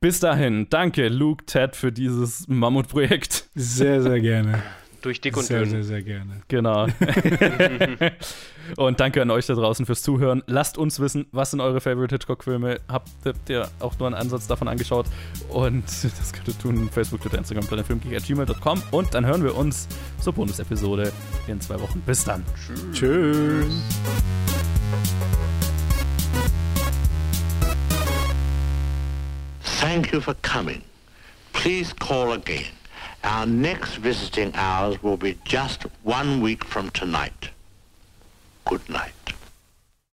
Bis dahin, danke Luke, Ted für dieses Mammutprojekt. Sehr, sehr gerne. Durch dick und sehr, dünn. sehr, sehr gerne. Genau. [laughs] und danke an euch da draußen fürs Zuhören. Lasst uns wissen, was sind eure Favorite Hitchcock-Filme? Habt ihr auch nur einen Ansatz davon angeschaut? Und das könnt ihr tun: Facebook, Twitter, Instagram, planetfilmgeek.gmail.com. Und dann hören wir uns zur Bonus-Episode in zwei Wochen. Bis dann. Tschüss. Thank you for coming. Please call again. Our next visiting hours will be just one week from tonight. Good night.